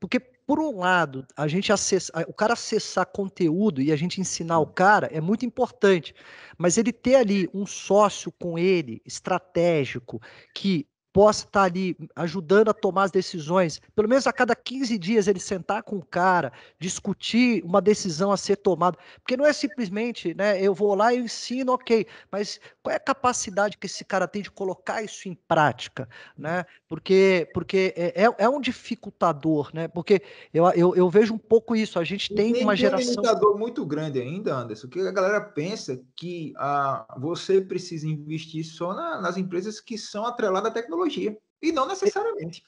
A: Porque por um lado, a gente acessar, o cara acessar conteúdo e a gente ensinar o cara é muito importante, mas ele ter ali um sócio com ele, estratégico, que possa estar tá ali ajudando a tomar as decisões, pelo menos a cada 15 dias ele sentar com o cara, discutir uma decisão a ser tomada, porque não é simplesmente, né, eu vou lá e ensino, ok, mas qual é a capacidade que esse cara tem de colocar isso em prática, né, porque, porque é, é, é um dificultador, né, porque eu, eu, eu, vejo um pouco isso, a gente tem, tem uma geração...
B: um limitador muito grande ainda, Anderson, que a galera pensa que ah, você precisa investir só na, nas empresas que são atreladas à tecnologia. E não necessariamente.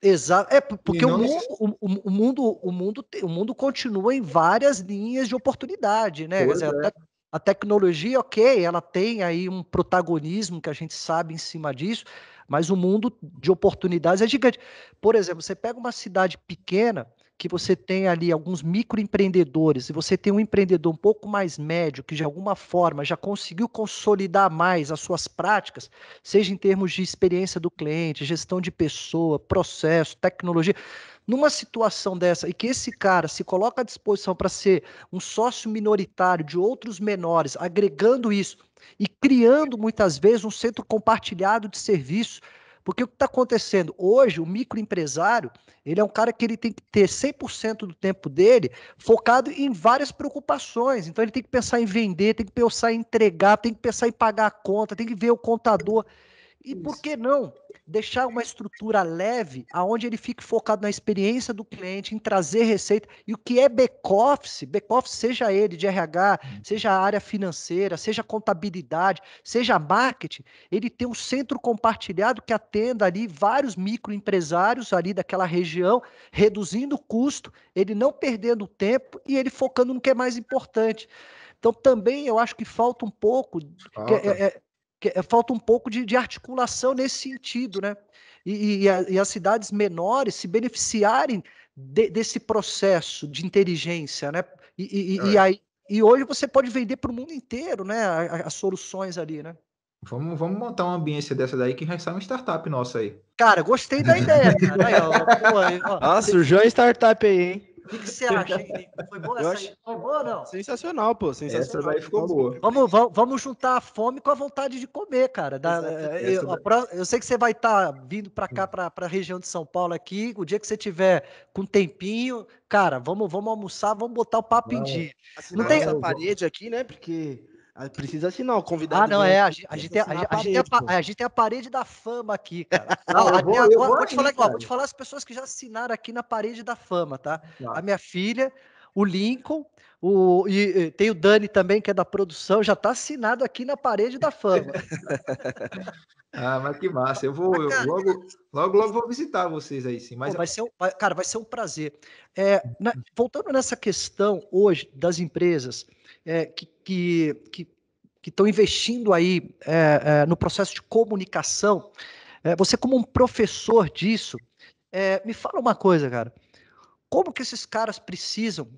A: Exato. É porque o mundo, o, o, mundo, o, mundo, o mundo continua em várias linhas de oportunidade, né? Dizer, é. a, a tecnologia, ok, ela tem aí um protagonismo que a gente sabe em cima disso, mas o mundo de oportunidades é gigante. Por exemplo, você pega uma cidade pequena, que você tem ali alguns microempreendedores e você tem um empreendedor um pouco mais médio que de alguma forma já conseguiu consolidar mais as suas práticas, seja em termos de experiência do cliente, gestão de pessoa, processo, tecnologia, numa situação dessa e que esse cara se coloca à disposição para ser um sócio minoritário de outros menores, agregando isso e criando muitas vezes um centro compartilhado de serviços porque o que está acontecendo hoje, o microempresário, ele é um cara que ele tem que ter 100% do tempo dele focado em várias preocupações. Então ele tem que pensar em vender, tem que pensar em entregar, tem que pensar em pagar a conta, tem que ver o contador. E Isso. por que não deixar uma estrutura leve, aonde ele fique focado na experiência do cliente, em trazer receita e o que é back-office, back-office seja ele de RH, hum. seja a área financeira, seja contabilidade, seja marketing, ele tem um centro compartilhado que atenda ali vários microempresários ali daquela região, reduzindo o custo, ele não perdendo tempo e ele focando no que é mais importante. Então, também eu acho que falta um pouco. É, é, que, é, falta um pouco de, de, articulação nesse sentido, né? E, e, a, e as cidades menores se beneficiarem de, desse processo de inteligência, né? E, é. e, aí, e hoje você pode vender para o mundo inteiro, né? As soluções ali, né?
B: Vamos, vamos montar uma ambiência dessa daí que já sai uma startup nossa aí.
A: Cara, gostei da ideia, cara. Aí, ó,
C: pô, aí, ó. Ah, surgiu uma startup aí, hein?
A: O que, que você acha, hein? Foi boa essa aí? Foi boa ou não?
C: Sensacional, pô. Sensacional. Essa daí
B: ficou boa.
A: Vamos, vamos, vamos juntar a fome com a vontade de comer, cara. Da, eu, eu, sei que você vai estar tá vindo para cá, para a região de São Paulo aqui. O dia que você tiver com tempinho, cara, vamos, vamos almoçar, vamos botar o papo não, em dia.
C: Não tem essa parede aqui, né? Porque precisa assinar o convidado.
A: Ah, não, é. A gente, a, gente tem, a, a, a, gente tem a, a, gente tem a parede da fama aqui, cara. Não, eu vou, eu vou, vou, te falar, ó, vou te falar as pessoas que já assinaram aqui na parede da fama, tá? A minha filha, o Lincoln, o, e, e, tem o Dani também, que é da produção, já está assinado aqui na parede da fama.
B: ah, mas que massa. Eu vou eu logo, logo, logo vou visitar vocês aí, sim. Mas
A: Pô, vai ser um, cara, vai ser um prazer. É, na, voltando nessa questão hoje das empresas é, que, que, que que estão investindo aí é, é, no processo de comunicação. É, você, como um professor disso, é, me fala uma coisa, cara. Como que esses caras precisam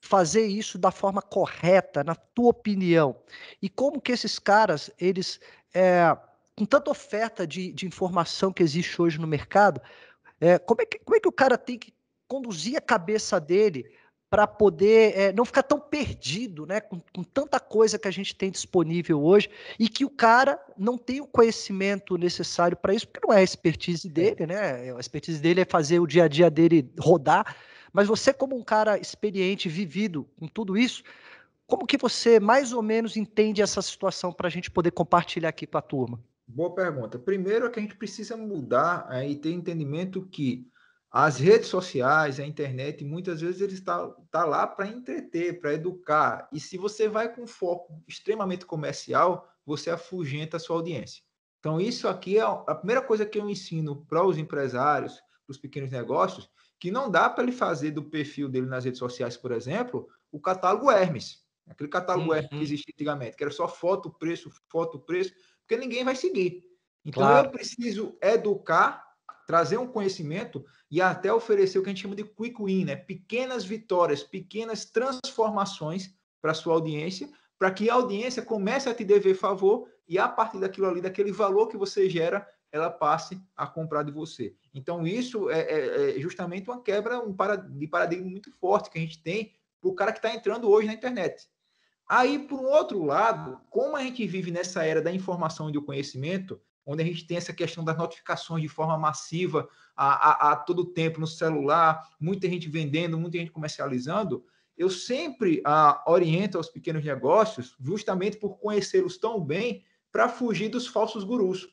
A: fazer isso da forma correta, na tua opinião? E como que esses caras, eles, é, com tanta oferta de, de, informação que existe hoje no mercado, é, como, é que, como é que o cara tem que conduzir a cabeça dele para poder é, não ficar tão perdido, né, com, com, tanta coisa que a gente tem disponível hoje e que o cara não tem o conhecimento necessário para isso, porque não é a expertise é. dele, né? A expertise dele é fazer o dia a dia dele rodar. Mas você, como um cara experiente, vivido com tudo isso, como que você mais ou menos entende essa situação para a gente poder compartilhar aqui com a turma?
B: Boa pergunta. Primeiro é que a gente precisa mudar é, e ter entendimento que as redes sociais, a internet, muitas vezes ele está, está lá para entreter, para educar. E se você vai com foco extremamente comercial, você afugenta a sua audiência. Então, isso aqui é a primeira coisa que eu ensino para os empresários, para os pequenos negócios, que não dá para ele fazer do perfil dele nas redes sociais, por exemplo, o catálogo Hermes. Aquele catálogo uhum. Hermes que existia antigamente, que era só foto, preço, foto, preço, porque ninguém vai seguir. Então, claro. eu preciso educar trazer um conhecimento e até oferecer o que a gente chama de quick win, né? pequenas vitórias, pequenas transformações para sua audiência, para que a audiência comece a te dever favor e a partir daquilo ali, daquele valor que você gera, ela passe a comprar de você. Então, isso é, é, é justamente uma quebra um de paradigma muito forte que a gente tem para o cara que está entrando hoje na internet. Aí, por outro lado, como a gente vive nessa era da informação e do conhecimento, onde a gente tem essa questão das notificações de forma massiva a, a, a todo tempo no celular, muita gente vendendo, muita gente comercializando, eu sempre a, oriento aos pequenos negócios, justamente por conhecê-los tão bem, para fugir dos falsos gurus.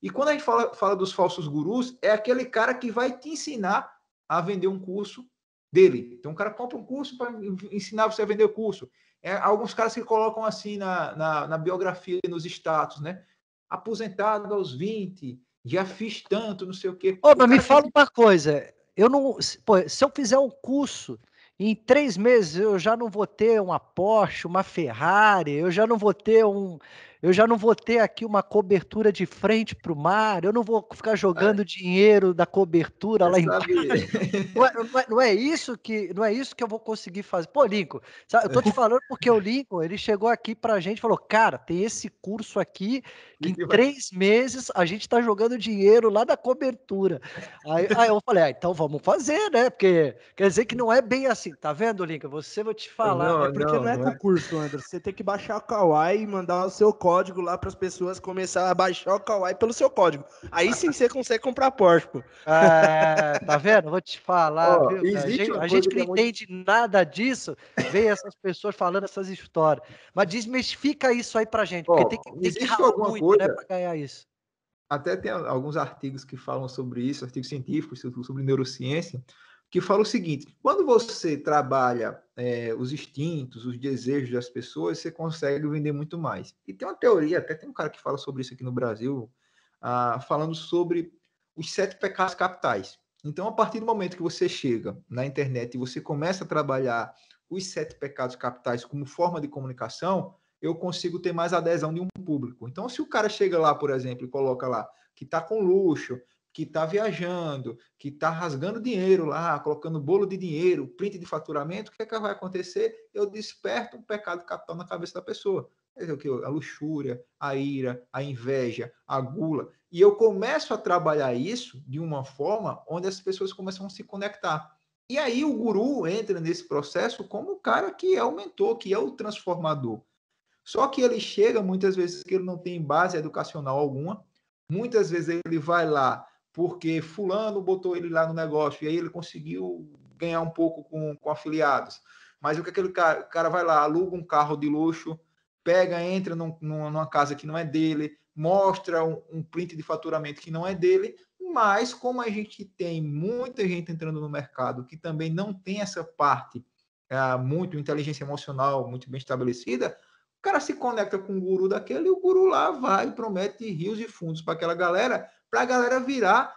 B: E quando a gente fala, fala dos falsos gurus, é aquele cara que vai te ensinar a vender um curso dele. Então, o cara compra um curso para ensinar você a vender o curso. É, alguns caras que colocam assim na, na, na biografia, nos status, né? aposentado aos 20, já fiz tanto, não sei o quê.
A: Ô, mas me fala uma coisa, eu não, pô, se eu fizer um curso em três meses eu já não vou ter uma Porsche, uma Ferrari, eu já não vou ter um, eu já não vou ter aqui uma cobertura de frente para o mar, eu não vou ficar jogando é. dinheiro da cobertura lá embaixo. Não é, não, é, não é, isso que não é isso que eu vou conseguir fazer. Pô, Lincoln, sabe, eu tô te falando porque o Lincoln ele chegou aqui para a gente e falou, cara, tem esse curso aqui que em três meses a gente está jogando dinheiro lá da cobertura. Aí, aí eu falei, ah, então vamos fazer, né? Porque quer dizer que não é bem assim, tá vendo, Lincoln? Você vou te falar.
C: Não, é porque não, não é, é concurso, André. Você tem que baixar o Kawaii e mandar o seu código código lá para as pessoas começar a baixar o Kawaii pelo seu código. Aí sim você consegue comprar Porsche, pô.
A: É, tá vendo? Vou te falar, oh, viu, a gente, a gente que não é entende muito... nada disso, vê essas pessoas falando essas histórias. Mas desmistifica isso aí pra gente, porque oh, tem que, tem que ralar muito, né, coisa... né, para ganhar isso.
B: Até tem alguns artigos que falam sobre isso, artigos científicos sobre neurociência, que fala o seguinte: quando você trabalha é, os instintos, os desejos das pessoas, você consegue vender muito mais. E tem uma teoria, até tem um cara que fala sobre isso aqui no Brasil, ah, falando sobre os sete pecados capitais. Então, a partir do momento que você chega na internet e você começa a trabalhar os sete pecados capitais como forma de comunicação, eu consigo ter mais adesão de um público. Então, se o cara chega lá, por exemplo, e coloca lá que está com luxo, que está viajando, que está rasgando dinheiro lá, colocando bolo de dinheiro, print de faturamento, o que é que vai acontecer? Eu desperto um pecado capital na cabeça da pessoa. A luxúria, a ira, a inveja, a gula. E eu começo a trabalhar isso de uma forma onde as pessoas começam a se conectar. E aí o guru entra nesse processo como o cara que é o mentor, que é o transformador. Só que ele chega muitas vezes que ele não tem base educacional alguma. Muitas vezes ele vai lá porque fulano botou ele lá no negócio e aí ele conseguiu ganhar um pouco com, com afiliados. Mas o que aquele cara, cara vai lá, aluga um carro de luxo, pega, entra num, numa casa que não é dele, mostra um, um print de faturamento que não é dele, mas como a gente tem muita gente entrando no mercado que também não tem essa parte é, muito inteligência emocional muito bem estabelecida, o cara se conecta com o guru daquele e o guru lá vai e promete rios e fundos para aquela galera, para a galera virar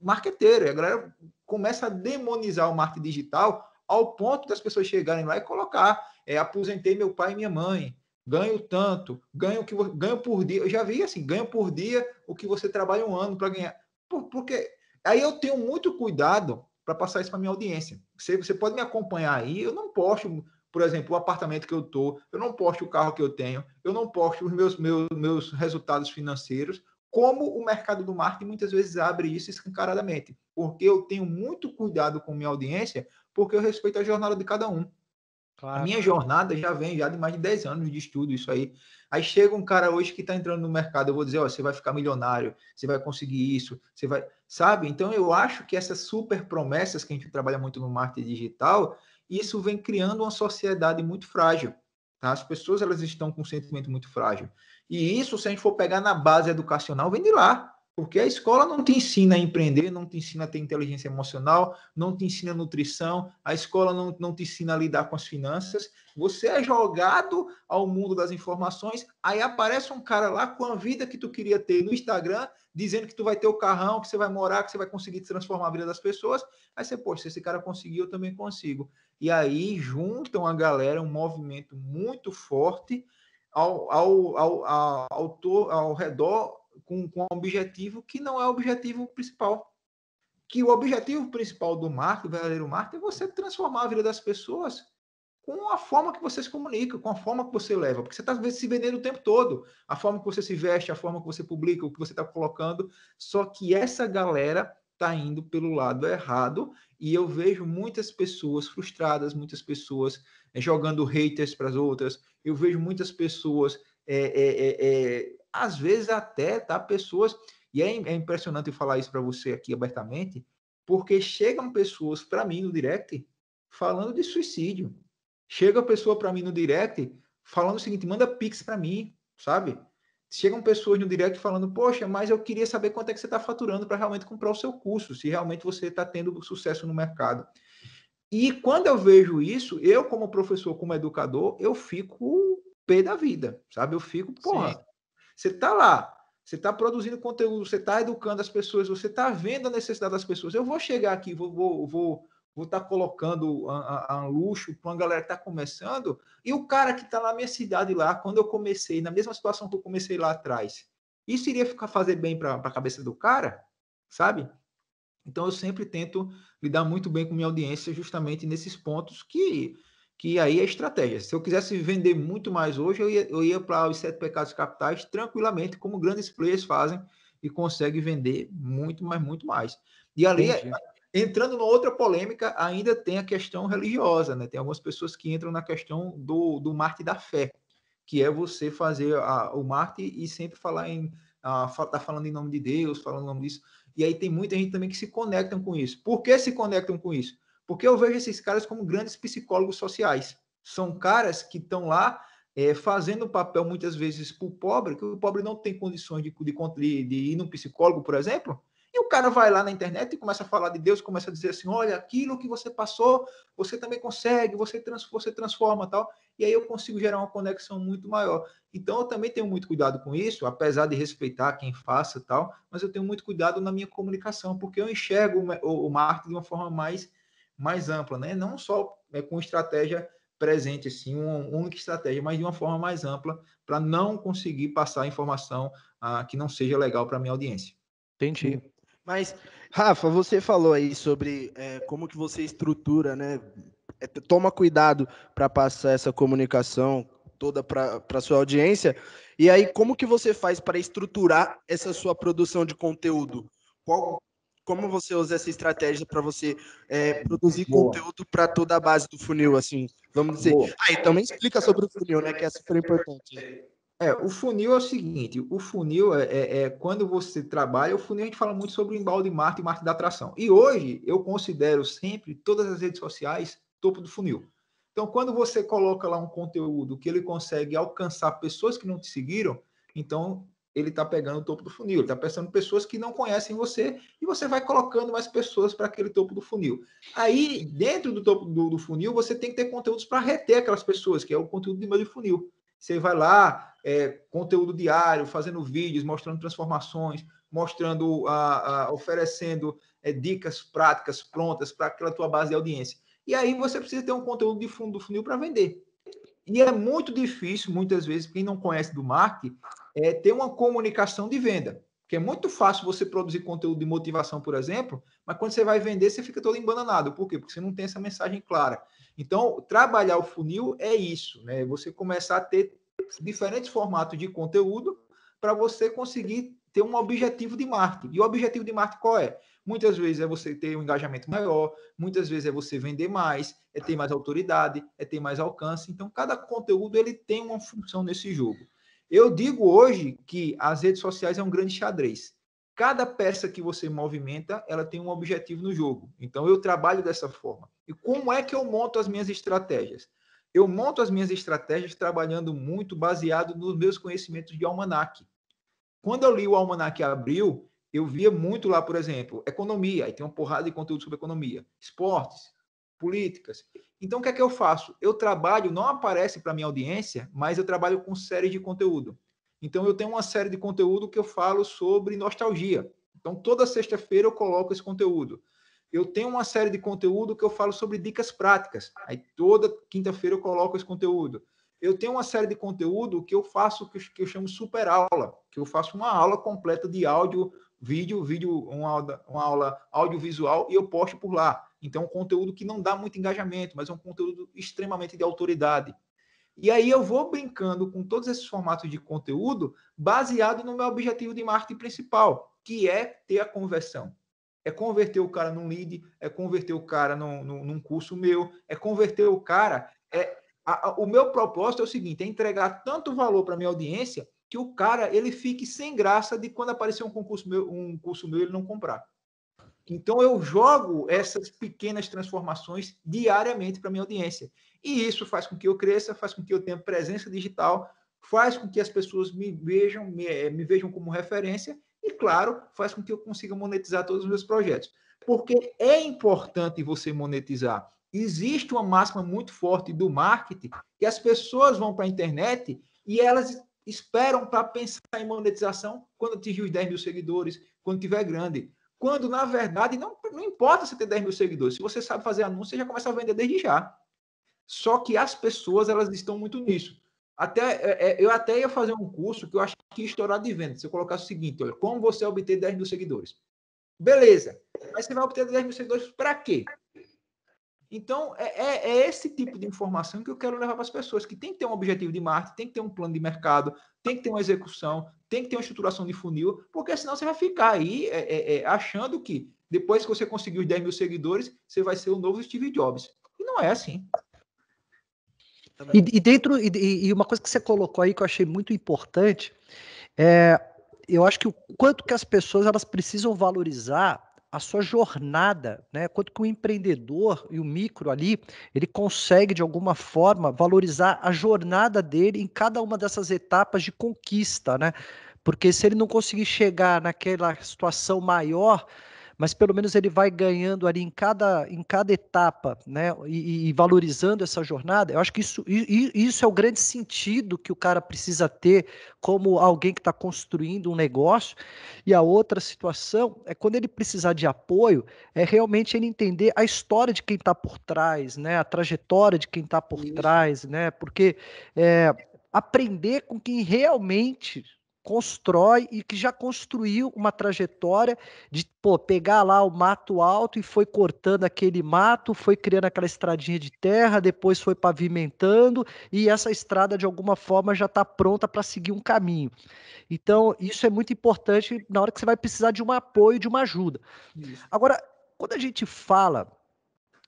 B: marqueteiro. E a galera começa a demonizar o marketing digital ao ponto das pessoas chegarem lá e colocar: é, aposentei meu pai e minha mãe, ganho tanto, ganho que ganho por dia. Eu já vi assim, ganho por dia o que você trabalha um ano para ganhar. Por, porque aí eu tenho muito cuidado para passar isso para minha audiência. Você, você pode me acompanhar aí, eu não posto por exemplo, o apartamento que eu estou, eu não posto o carro que eu tenho, eu não posto os meus, meus, meus resultados financeiros, como o mercado do marketing muitas vezes abre isso escancaradamente, porque eu tenho muito cuidado com minha audiência, porque eu respeito a jornada de cada um. Claro. A minha jornada já vem já de mais de 10 anos de estudo, isso aí. Aí chega um cara hoje que está entrando no mercado, eu vou dizer, ó, você vai ficar milionário, você vai conseguir isso, você vai, sabe? Então eu acho que essas super promessas que a gente trabalha muito no marketing digital, isso vem criando uma sociedade muito frágil. Tá? As pessoas elas estão com um sentimento muito frágil. E isso, se a gente for pegar na base educacional, vem de lá. Porque a escola não te ensina a empreender, não te ensina a ter inteligência emocional, não te ensina nutrição, a escola não, não te ensina a lidar com as finanças. Você é jogado ao mundo das informações, aí aparece um cara lá com a vida que tu queria ter no Instagram, dizendo que tu vai ter o carrão, que você vai morar, que você vai conseguir transformar a vida das pessoas. Aí você, poxa, se esse cara conseguiu, eu também consigo. E aí juntam a galera, um movimento muito forte ao, ao, ao, ao, ao, ao redor com, com um objetivo que não é o objetivo principal. Que o objetivo principal do marketing, o verdadeiro marketing, é você transformar a vida das pessoas com a forma que você se comunica, com a forma que você leva, porque você está se vendendo o tempo todo, a forma que você se veste, a forma que você publica, o que você está colocando, só que essa galera está indo pelo lado errado e eu vejo muitas pessoas frustradas, muitas pessoas é, jogando haters para as outras, eu vejo muitas pessoas, é, é, às vezes até, tá, pessoas, e é, é impressionante falar isso para você aqui abertamente, porque chegam pessoas para mim no direct falando de suicídio. Chega a pessoa para mim no direct falando o seguinte: manda pix para mim, sabe? Chegam pessoas no direct falando, poxa, mas eu queria saber quanto é que você está faturando para realmente comprar o seu curso, se realmente você está tendo sucesso no mercado. E quando eu vejo isso, eu, como professor, como educador, eu fico pé da vida, sabe? Eu fico, porra, Sim. você está lá, você está produzindo conteúdo, você está educando as pessoas, você está vendo a necessidade das pessoas. Eu vou chegar aqui, vou, vou, vou vou estar tá colocando a, a, a luxo para uma galera que está começando, e o cara que está na minha cidade lá, quando eu comecei, na mesma situação que eu comecei lá atrás, isso iria ficar fazer bem para a cabeça do cara, sabe? Então eu sempre tento lidar muito bem com minha audiência justamente nesses pontos que que aí é estratégia. Se eu quisesse vender muito mais hoje, eu ia, eu ia para os sete pecados capitais tranquilamente, como grandes players fazem e conseguem vender muito, mas muito mais. E ali, Entendi. Entrando numa outra polêmica, ainda tem a questão religiosa, né? Tem algumas pessoas que entram na questão do, do Marte da fé, que é você fazer a, o Marte e sempre falar em. Tá falando em nome de Deus, falando em nome disso. E aí tem muita gente também que se conectam com isso. Por que se conectam com isso? Porque eu vejo esses caras como grandes psicólogos sociais. São caras que estão lá é, fazendo papel muitas vezes para o pobre, que o pobre não tem condições de, de, de ir num psicólogo, por exemplo, o cara vai lá na internet e começa a falar de Deus, começa a dizer assim: olha, aquilo que você passou, você também consegue, você, trans, você transforma tal. E aí eu consigo gerar uma conexão muito maior. Então eu também tenho muito cuidado com isso, apesar de respeitar quem faça tal, mas eu tenho muito cuidado na minha comunicação, porque eu enxergo o, o marketing de uma forma mais, mais ampla, né? Não só é, com estratégia presente, assim, uma única estratégia, mas de uma forma mais ampla, para não conseguir passar informação ah, que não seja legal para minha audiência.
C: Entendi. Mas, Rafa, você falou aí sobre é, como que você estrutura, né? É, toma cuidado para passar essa comunicação toda para sua audiência. E aí, como que você faz para estruturar essa sua produção de conteúdo? Qual, como você usa essa estratégia para você é, produzir Boa. conteúdo para toda a base do funil, assim? Vamos dizer. Ah, e também explica sobre o funil, né? Que é super importante.
B: É, o funil é o seguinte: o funil é, é, é, quando você trabalha, o funil a gente fala muito sobre o embalde de marketing e marketing da atração. E hoje eu considero sempre todas as redes sociais topo do funil. Então, quando você coloca lá um conteúdo que ele consegue alcançar pessoas que não te seguiram, então ele está pegando o topo do funil, ele está pensando pessoas que não conhecem você e você vai colocando mais pessoas para aquele topo do funil. Aí, dentro do topo do, do funil, você tem que ter conteúdos para reter aquelas pessoas, que é o conteúdo de meio de funil. Você vai lá, é, conteúdo diário, fazendo vídeos, mostrando transformações, mostrando, oferecendo é, dicas práticas prontas para aquela tua base de audiência. E aí você precisa ter um conteúdo de fundo do funil para vender. E é muito difícil, muitas vezes, quem não conhece do marketing, é ter uma comunicação de venda. Porque é muito fácil você produzir conteúdo de motivação, por exemplo, mas quando você vai vender, você fica todo embananado. Por quê? Porque você não tem essa mensagem clara. Então, trabalhar o funil é isso, né? Você começar a ter diferentes formatos de conteúdo para você conseguir ter um objetivo de marketing. E o objetivo de marketing qual é? Muitas vezes é você ter um engajamento maior, muitas vezes é você vender mais, é ter mais autoridade, é ter mais alcance. Então, cada conteúdo ele tem uma função nesse jogo. Eu digo hoje que as redes sociais é um grande xadrez. Cada peça que você movimenta, ela tem um objetivo no jogo. Então, eu trabalho dessa forma. E como é que eu monto as minhas estratégias? Eu monto as minhas estratégias trabalhando muito baseado nos meus conhecimentos de almanac. Quando eu li o Almanac Abril, eu via muito lá, por exemplo, economia, aí tem uma porrada de conteúdo sobre economia, esportes, políticas. Então, o que é que eu faço? Eu trabalho, não aparece para minha audiência, mas eu trabalho com série de conteúdo. Então, eu tenho uma série de conteúdo que eu falo sobre nostalgia. Então, toda sexta-feira eu coloco esse conteúdo. Eu tenho uma série de conteúdo que eu falo sobre dicas práticas. Aí, toda quinta-feira eu coloco esse conteúdo eu tenho uma série de conteúdo que eu faço, que eu, chamo super aula, que eu faço uma aula completa de áudio, vídeo, vídeo, uma uma aula audiovisual e eu posto por lá. Então, é um conteúdo que não dá muito engajamento, mas é um conteúdo extremamente de autoridade. E aí eu vou brincando com todos esses formatos de conteúdo baseado no meu objetivo de marketing principal, que é ter a conversão. É converter o cara num lead, é converter o cara num, num, num curso meu, é converter o cara, é a, a, o meu propósito é o seguinte: é entregar tanto valor para minha audiência que o cara ele fique sem graça de quando aparecer um concurso meu, um curso meu ele não comprar. Então eu jogo essas pequenas transformações diariamente para minha audiência. E isso faz com que eu cresça, faz com que eu tenha presença digital, faz com que as pessoas me vejam, me, eh, me vejam como referência e, claro, faz com que eu consiga monetizar todos os meus projetos. Porque é importante você monetizar existe uma máxima muito forte do marketing que as pessoas vão para a internet e elas esperam para pensar em monetização quando atingir os 10 mil seguidores, quando tiver grande. Quando, na verdade, não, não importa se ter 10 mil seguidores. Se você sabe fazer anúncio, você já começa a vender desde já. Só que as pessoas, elas estão muito nisso. Até, é, é, eu até ia fazer um curso que eu acho que ia estourar de venda. Se eu colocasse o seguinte, olha, como você obter 10 mil seguidores. Beleza. Mas você vai obter 10 mil seguidores para quê? Então, é, é, é, esse tipo de informação que eu quero levar para as pessoas, que tem que ter um objetivo de marketing, tem que ter um plano de mercado, tem que ter uma execução, tem que ter uma estruturação de funil, porque senão você vai ficar aí é, é, é achando que depois que você conseguir os 10 mil seguidores, você vai ser o novo Steve Jobs. E não é assim.
A: E, e dentro, e, e, uma coisa que você colocou aí que eu achei muito importante, é, eu acho que o quanto que as pessoas elas precisam valorizar a sua jornada, né? Quanto que o empreendedor e o micro ali, ele consegue de alguma forma valorizar a jornada dele em cada uma dessas etapas de conquista, né? Porque se ele não conseguir chegar naquela situação maior, mas pelo menos ele vai ganhando ali em cada, em cada etapa, né? E, e valorizando essa jornada. Eu acho que isso, isso é o grande sentido que o cara precisa ter como alguém que está construindo um negócio. E a outra situação é quando ele precisar de apoio, é realmente ele entender a história de quem está por trás, né? A trajetória de quem está por isso. trás, né? Porque é, aprender com quem realmente constrói e que já construiu uma trajetória de pô, pegar lá o mato alto e foi cortando aquele mato, foi criando aquela estradinha de terra, depois foi pavimentando e essa estrada de alguma forma já está pronta para seguir um caminho. Então, isso é muito importante na hora que você vai precisar de um apoio, de uma ajuda. Isso. Agora, quando a gente fala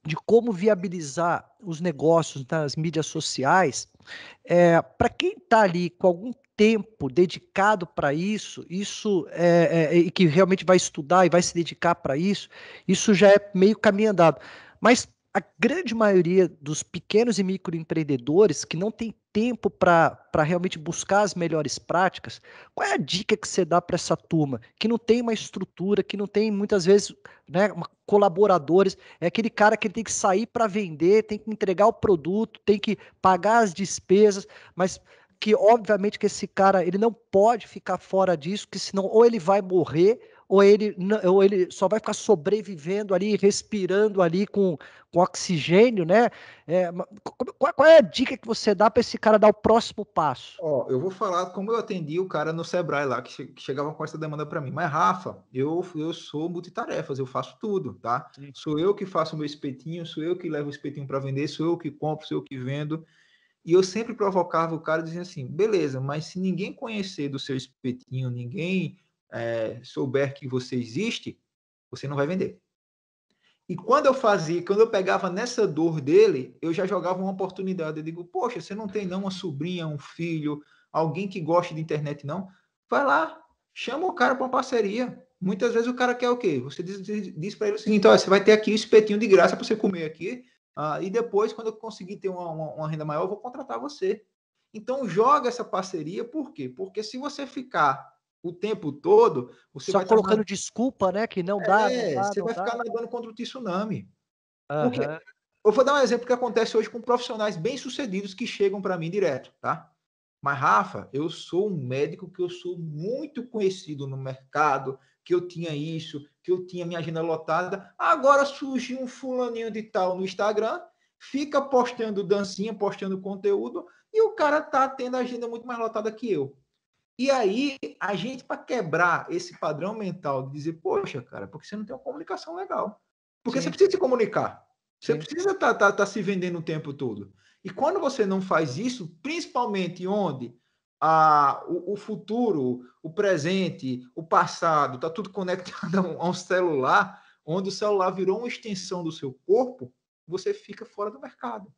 A: de como viabilizar os negócios nas mídias sociais, é, para quem está ali com algum tempo dedicado para isso, isso é, é, e que realmente vai estudar e vai se dedicar para isso, isso já é meio caminho andado. Mas a grande maioria dos pequenos e microempreendedores que não tem tempo para realmente buscar as melhores práticas, qual é a dica que você dá para essa turma que não tem uma estrutura, que não tem muitas vezes né, colaboradores, é aquele cara que tem que sair para vender, tem que entregar o produto, tem que pagar as despesas, mas que obviamente que esse cara ele não pode ficar fora disso, que senão ou ele vai morrer ou ele, ou ele só vai ficar sobrevivendo ali, respirando ali com, com oxigênio, né? É, qual, qual, é a dica que você dá para esse cara dar o próximo passo?
B: Ó, eu vou falar como eu atendi o cara no Sebrae lá, que, que chegava com essa demanda para mim. Mas, Rafa, eu, eu sou multitarefas, eu faço tudo, tá? Sim. Sou eu que faço o meu espetinho, sou eu que levo o espetinho para vender, sou eu que compro, sou eu que vendo. E eu sempre provocava o cara dizendo assim: beleza, mas se ninguém conhecer do seu espetinho, ninguém é, souber que você existe, você não vai vender. E quando eu fazia, quando eu pegava nessa dor dele, eu já jogava uma oportunidade. Eu digo, poxa, você não tem não uma sobrinha, um filho, alguém que goste de internet, não? Vai lá, chama o cara para uma parceria. Muitas vezes o cara quer o quê? Você diz, diz, diz para ele o seguinte: olha, você vai ter aqui o espetinho de graça para você comer aqui, uh, e depois, quando eu conseguir ter uma, uma, uma renda maior, eu vou contratar você. Então, joga essa parceria, por quê? Porque se você ficar o tempo todo, você
A: Só vai colocando desculpa, né? Que não dá.
B: É,
A: não
B: dá, você
A: não
B: vai
A: dá.
B: ficar nadando contra o tsunami.
A: Uhum.
B: Porque, eu vou dar um exemplo que acontece hoje com profissionais bem-sucedidos que chegam para mim direto, tá? Mas, Rafa, eu sou um médico que eu sou muito conhecido no mercado, que eu tinha isso, que eu tinha minha agenda lotada. Agora surgiu um fulaninho de tal no Instagram, fica postando dancinha, postando conteúdo, e o cara tá tendo a agenda muito mais lotada que eu. E aí, a gente, para quebrar esse padrão mental de dizer, poxa, cara, porque você não tem uma comunicação legal. Porque Sim. você precisa se comunicar. Você Sim. precisa estar tá, tá, tá se vendendo o tempo todo. E quando você não faz isso, principalmente onde a, o, o futuro, o presente, o passado, está tudo conectado a um, a um celular, onde o celular virou uma extensão do seu corpo, você fica fora do mercado.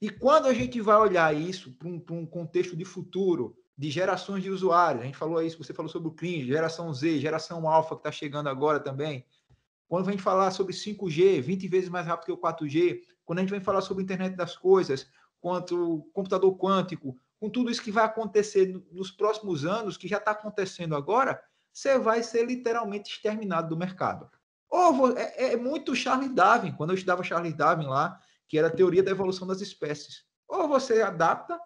B: E quando a gente vai olhar isso para um, um, contexto de futuro, de gerações de usuários. A gente falou isso, você falou sobre o cringe, geração Z, geração alfa que está chegando agora também. Quando a gente falar sobre 5G, 20 vezes mais rápido que o 4G, quando a gente vem falar sobre internet das coisas, quanto computador quântico, com tudo isso que vai acontecer nos próximos anos, que já está acontecendo agora, você vai ser literalmente exterminado do mercado. Ou é, é muito Charles Darwin, quando eu estudava Charles Darwin lá, que era a teoria da evolução das espécies. Ou você adapta,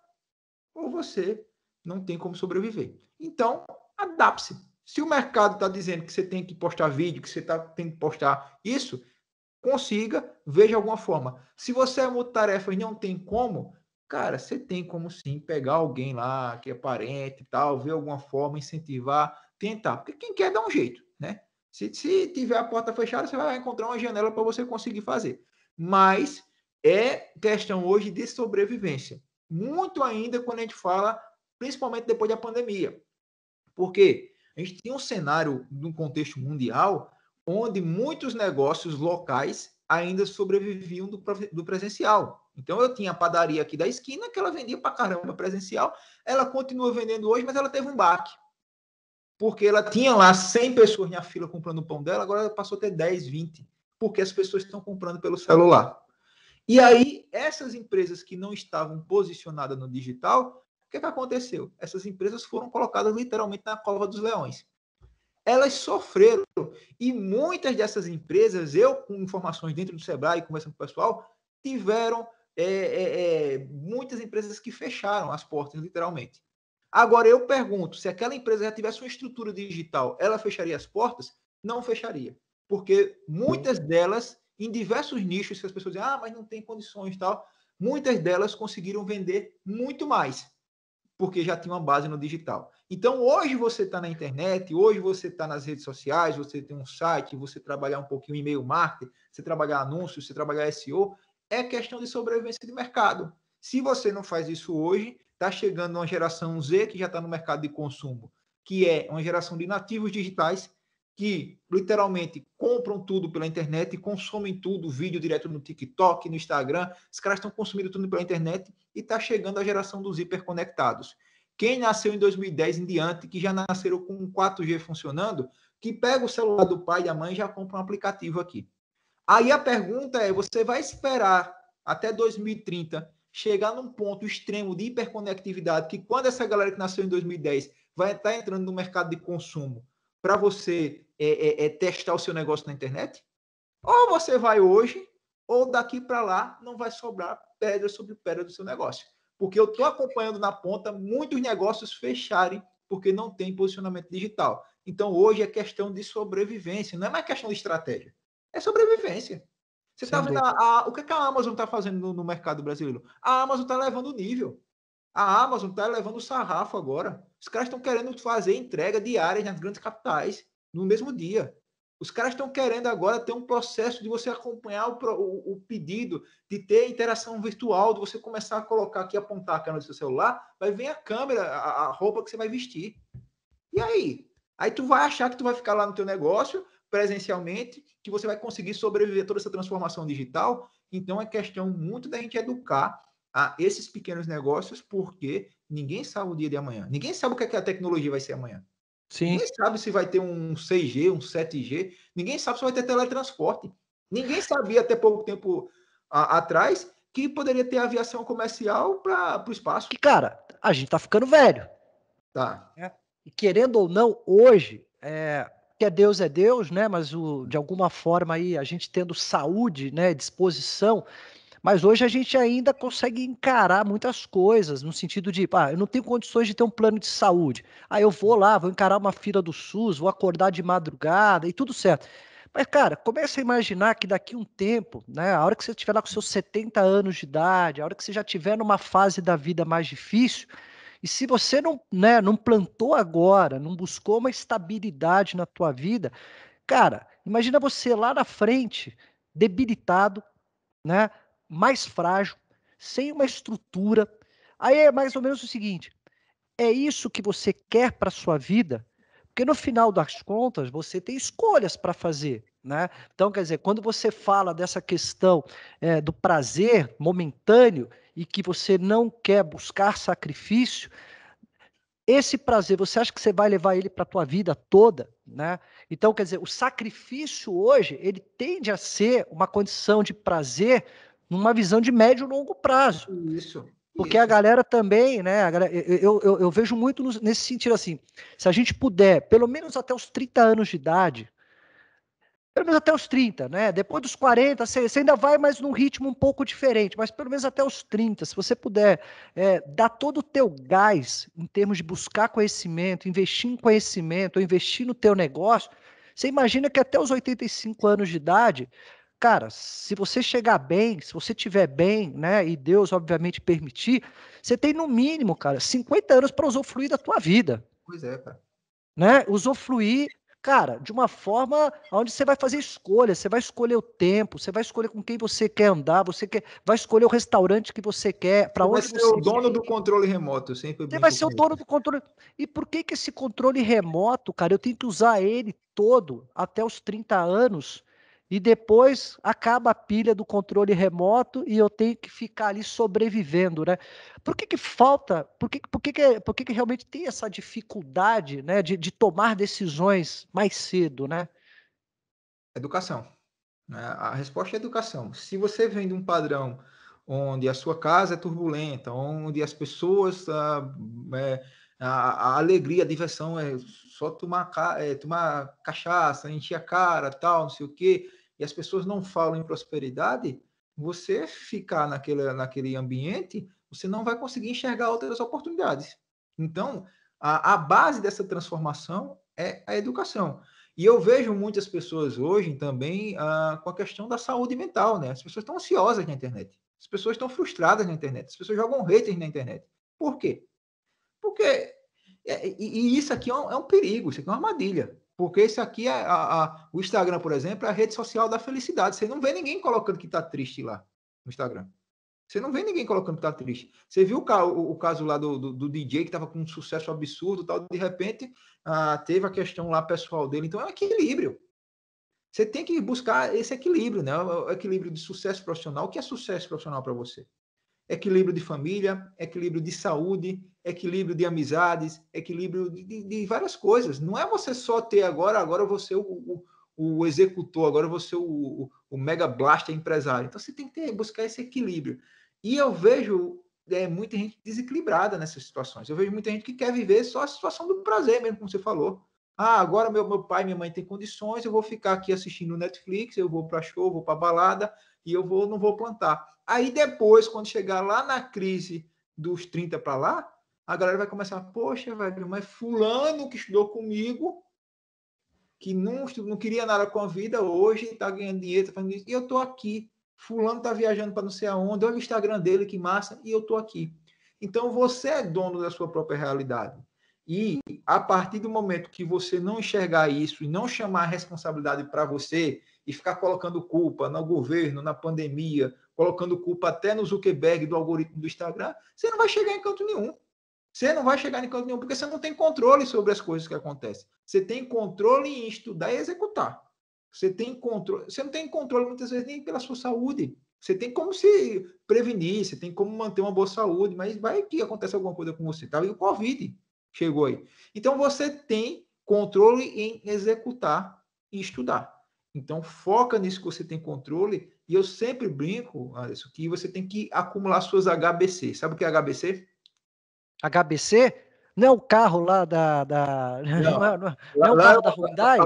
B: ou você não tem como sobreviver. Então, adapte-se. Se o mercado está dizendo que você tem que postar vídeo, que você tá, tem que postar isso, consiga, veja alguma forma. Se você é multitarefa e não tem como, cara, você tem como sim pegar alguém lá que é parente e tal, ver alguma forma, incentivar, tentar. Porque quem quer dá um jeito, né? Se, se tiver a porta fechada, você vai encontrar uma janela para você conseguir fazer. Mas é questão hoje de sobrevivência. Muito ainda quando a gente fala principalmente depois da pandemia. Porque a gente tinha um cenário num contexto mundial onde muitos negócios locais ainda sobreviviam do, do presencial. Então eu tinha a padaria aqui da esquina que ela vendia para caramba presencial, ela continua vendendo hoje, mas ela teve um baque. Porque ela tinha lá 100 pessoas na fila comprando o pão dela, agora ela passou a ter 10, 20, porque as pessoas estão comprando pelo celular. E aí, essas empresas que não estavam posicionadas no digital, que, que aconteceu? Essas empresas foram colocadas literalmente na cova dos leões. Elas sofreram. E muitas dessas empresas, eu com informações dentro do Sebrae, conversando com o pessoal, tiveram é, é, é, muitas empresas que fecharam as portas, literalmente. Agora, eu pergunto, se aquela empresa já tivesse uma estrutura digital, ela fecharia as portas? Não fecharia. Porque muitas delas, em diversos nichos, que as pessoas dizem, ah, mas não tem condições e tal, muitas delas conseguiram vender muito mais porque já tinha uma base no digital. Então, hoje você está na internet, hoje você está nas redes sociais, você tem um site, você trabalhar um pouquinho e-mail marketing, você trabalhar anúncios, você trabalhar SEO, é questão de sobrevivência de mercado. Se você não faz isso hoje, está chegando uma geração Z que já está no mercado de consumo, que é uma geração de nativos digitais que literalmente compram tudo pela internet, consomem tudo, vídeo direto no TikTok, no Instagram. Os caras estão consumindo tudo pela internet e está chegando a geração dos hiperconectados. Quem nasceu em 2010 em diante, que já nasceram com 4G funcionando, que pega o celular do pai e da mãe e já compra um aplicativo aqui. Aí a pergunta é: você vai esperar até 2030 chegar num ponto extremo de hiperconectividade, que quando essa galera que nasceu em 2010 vai estar entrando no mercado de consumo para você é, é, é, testar o seu negócio na internet? Ou você vai hoje, ou daqui para lá não vai sobrar pedra sobre pedra do seu negócio. Porque eu estou acompanhando na ponta muitos negócios fecharem porque não tem posicionamento digital. Então hoje é questão de sobrevivência, não é mais questão de estratégia, é sobrevivência. Você está vendo a, a, o que, é que a Amazon está fazendo no, no, mercado brasileiro? A Amazon está levando o nível. A Amazon está levando o sarrafo agora. Os caras estão querendo fazer entrega diária nas grandes capitais no mesmo dia. Os caras estão querendo agora ter um processo de você acompanhar o, o, o, pedido, de ter interação virtual, de você começar a colocar aqui, apontar a câmera do seu celular, vai vir a câmera, a, a roupa que você vai vestir. E aí? Aí tu vai achar que tu vai ficar lá no teu negócio, presencialmente, que você vai conseguir sobreviver toda essa transformação digital. Então é questão muito da gente educar a esses pequenos negócios, porque ninguém sabe o dia de amanhã. Ninguém sabe o que, é que a tecnologia vai ser amanhã. Sim. Ninguém sabe se vai ter um 6G, um 7G. Ninguém sabe se vai ter teletransporte. Ninguém sabia até pouco tempo a, atrás que poderia ter aviação comercial para o espaço.
A: Que, cara, a gente tá ficando velho.
B: Tá.
A: É. E querendo ou não, hoje, é, que é Deus é Deus, né? Mas o, de alguma forma aí a gente tendo saúde, né, disposição, mas hoje a gente ainda consegue encarar muitas coisas no sentido de, ah, eu não tenho condições de ter um plano de saúde. Ah, eu vou lá, vou encarar uma fila do SUS, vou acordar de madrugada e tudo certo. Mas, cara, comece a imaginar que daqui um tempo, né, a hora que você estiver lá com seus 70 anos de idade, a hora que você já estiver numa fase da vida mais difícil, e se você não, né, não plantou agora, não buscou uma estabilidade na tua vida, cara, imagina você lá na frente, debilitado, né, mais frágil, sem uma estrutura. Aí é mais ou menos o seguinte: é isso que você quer para sua vida? Porque no final das contas, você tem escolhas para fazer. Né? Então, quer dizer, quando você fala dessa questão é, do prazer momentâneo e que você não quer buscar sacrifício, esse prazer, você acha que você vai levar ele para a tua vida toda, né? Então, quer dizer, o sacrifício hoje, ele tende a ser uma condição de prazer numa visão de médio e longo prazo.
B: Isso.
A: Porque a galera também, né? Galera, eu, eu, eu, vejo muito nesse sentido assim: se a gente puder, pelo menos até os 30 anos de idade, pelo menos até os 30, né? Depois dos 40, você, você ainda vai, mas num ritmo um pouco diferente, mas pelo menos até os 30, se você puder é, dar todo o teu gás em termos de buscar conhecimento, investir em conhecimento, ou investir no teu negócio, você imagina que até os 85 anos de idade, cara, se você chegar bem, se você tiver bem, né, e Deus obviamente permitir, você tem no mínimo, cara, 50 anos para usufruir da tua vida.
B: Pois é, cara.
A: Né? Usufruir cara, de uma forma onde você vai fazer escolha, você vai escolher o tempo, você vai escolher com quem você quer andar, você quer, vai escolher o restaurante que você quer, para onde
B: você vai ser o dono do controle remoto, sempre
A: Você vai ser o dono do controle. E por que que esse controle remoto, cara, eu tenho que usar ele todo até os 30 anos? E depois acaba a pilha do controle remoto e eu tenho que ficar ali sobrevivendo, né? Por que, que falta, por que, por, que, que, por que, que realmente tem essa dificuldade né, de, de tomar decisões mais cedo, né?
B: Educação. Né? A resposta é educação. Se você vem de um padrão onde a sua casa é turbulenta, onde as pessoas, a, ah, é, a, a alegria, a diversão é só tomar, é, tomar cachaça, encher a cara, tal, não sei o quê, e as pessoas não falam em prosperidade, você ficar naquele, naquele ambiente, você não vai conseguir enxergar outras oportunidades. Então, a, a base dessa transformação é a educação. E eu vejo muitas pessoas hoje também ah, com a questão da saúde mental, né? As pessoas estão ansiosas na internet. As pessoas estão frustradas na internet. As pessoas jogam haters na internet. Por quê? Porque é, e, e, isso aqui é um, é um, perigo, isso aqui é uma armadilha. Porque isso aqui é a, a, o Instagram, por exemplo, é a rede social da felicidade. Você não vê ninguém colocando que está triste lá no Instagram. Você não vê ninguém colocando que está triste. Você viu o, o, o caso lá do, do, do DJ que estava com um sucesso absurdo, tal, de repente ah, teve a questão lá pessoal dele. Então é um equilíbrio. Você tem que buscar esse equilíbrio, né? O equilíbrio de sucesso profissional. O que é sucesso profissional para você? Equilíbrio de família, equilíbrio de saúde, equilíbrio de amizades, equilíbrio de, de, de, várias coisas. Não é você só ter agora, agora você o, o, o executor, agora vou ser o, o, o mega blaster empresário. Então você tem que ter, buscar esse equilíbrio. E eu vejo é, muita gente desequilibrada nessas situações. Eu vejo muita gente que quer viver só a situação do prazer mesmo, como você falou. Ah, agora meu, meu pai e minha mãe têm condições, eu vou ficar aqui assistindo Netflix, eu vou para show, vou para balada e eu vou não vou plantar. Aí depois, quando chegar lá na crise dos 30 para lá, a galera vai começar, poxa, velho, mas fulano que estudou comigo, que não, não queria nada com a vida, hoje está ganhando dinheiro, tá fazendo isso, e eu estou aqui. Fulano está viajando para não sei aonde, olha o Instagram dele, que massa, e eu estou aqui. Então você é dono da sua própria realidade. E a partir do momento que você não enxergar isso e não chamar a responsabilidade para você e ficar colocando culpa no governo, na pandemia, colocando culpa até no Zuckerberg do algoritmo do Instagram, você não vai chegar em canto nenhum. Você não vai chegar em canto nenhum porque você não tem controle sobre as coisas que acontecem. Você tem controle em estudar e executar. Você tem controle, você não tem controle muitas vezes nem pela sua saúde. Você tem como se prevenir, você tem como manter uma boa saúde, mas vai que acontece alguma coisa com você. Tá? E o Covid chegou aí. Então você tem controle em executar e estudar. Então foca nisso que você tem controle. E eu sempre brinco, Alisson, que você tem que acumular suas HBC. Sabe o que é HBC?
A: HBC? Não é o carro lá da. da... Não, não, é, não, é, não é o carro da Hyundai?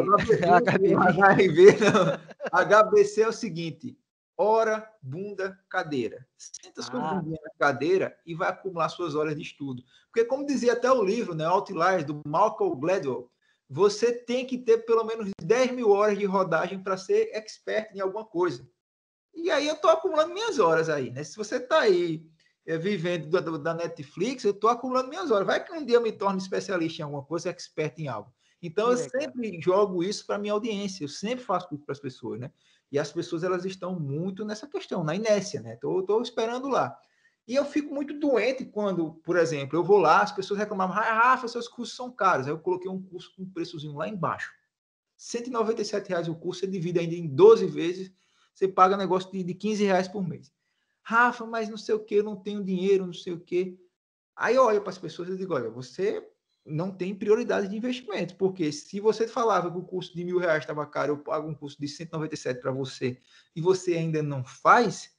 B: HBC, HBC é o seguinte: hora, bunda, cadeira. Senta sua ah. bundinha na cadeira e vai acumular suas horas de estudo. Porque, como dizia até o livro, né, Outliers, do Malcolm Gladwell, você tem que ter pelo menos 10 mil horas de rodagem para ser expert em alguma coisa. E aí eu estou acumulando minhas horas aí, né? Se você está aí é, vivendo da, da, Netflix, eu estou acumulando minhas horas. Vai que um dia eu me torne especialista em alguma coisa, expert em algo. Então, eu sempre jogo isso para minha audiência, eu sempre faço isso para as pessoas, né? E as pessoas elas estão muito nessa questão, na inércia, né? Estou esperando lá. E eu fico muito doente quando, por exemplo, eu vou lá, as pessoas reclamavam, ah, Rafa, seus cursos são caros. Aí eu coloquei um curso com um preçozinho lá embaixo. 197 reais o curso, você divide ainda em 12 vezes, você paga negócio de, de 15 reais por mês. Rafa, mas não sei o que, eu não tenho dinheiro, não sei o que. Aí eu olho para as pessoas e digo, olha, você não tem prioridade de investimento, porque se você falava que o curso de mil reais estava caro, eu pago um curso de 197 para você, e você ainda não faz,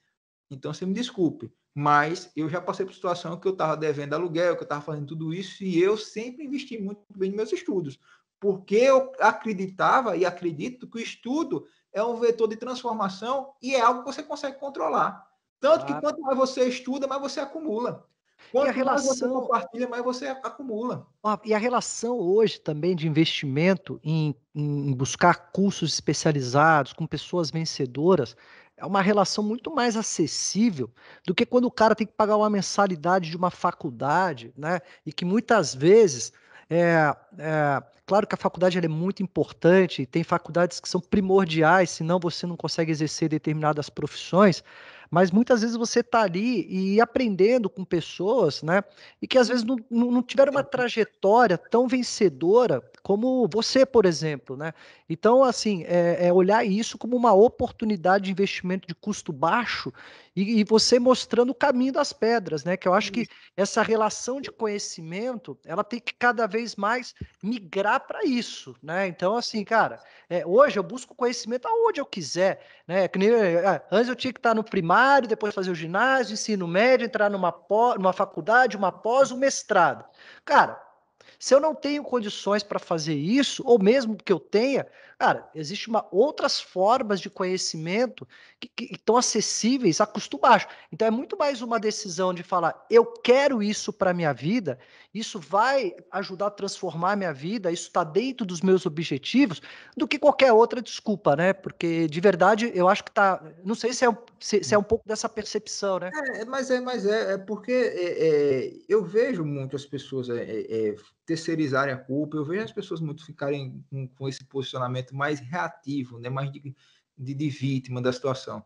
B: então você me desculpe, mas eu já passei por situação que eu estava devendo aluguel, que eu estava fazendo tudo isso, e eu sempre investi muito bem nos meus estudos, porque eu acreditava e acredito que o estudo é um vetor de transformação e é algo que você consegue controlar. Tanto claro. que quanto mais você estuda, mais você acumula. Quanto
A: e a relação... mais você
B: compartilha, mais você acumula.
A: E a relação hoje também de investimento em, em buscar cursos especializados com pessoas vencedoras é uma relação muito mais acessível do que quando o cara tem que pagar uma mensalidade de uma faculdade, né? E que muitas vezes é, é, claro que a faculdade é muito importante, tem faculdades que são primordiais, senão você não consegue exercer determinadas profissões, mas muitas vezes você está ali e aprendendo com pessoas, né? E que às vezes não, não tiveram uma trajetória tão vencedora como você, por exemplo, né? Então, assim, é, é olhar isso como uma oportunidade de investimento de custo baixo e, e, você mostrando o caminho das pedras, né? Que eu acho que essa relação de conhecimento, ela tem que cada vez mais migrar para isso, né? Então, assim, cara, é, hoje eu busco conhecimento aonde eu quiser, né? Que nem, é, antes eu tinha que estar no primário, depois fazer o ginásio, ensino médio, entrar numa, numa faculdade, uma pós, um mestrado. Cara, se eu não tenho condições para fazer isso, ou mesmo que eu tenha, cara, existe uma outras formas de conhecimento que, que estão acessíveis a custo baixo. Então é muito mais uma decisão de falar, eu quero isso para minha vida, isso vai ajudar a transformar minha vida, isso está dentro dos meus objetivos, do que qualquer outra desculpa, né? Porque de verdade eu acho que tá, não sei se é, se, se é um pouco dessa percepção, né?
B: É, mas é, mas é, é porque é, é, eu vejo muitas pessoas é, é, é terceirizarem a culpa, eu vejo as pessoas muito ficarem com, com esse posicionamento mais reativo, né? mais de, de, de, vítima da situação.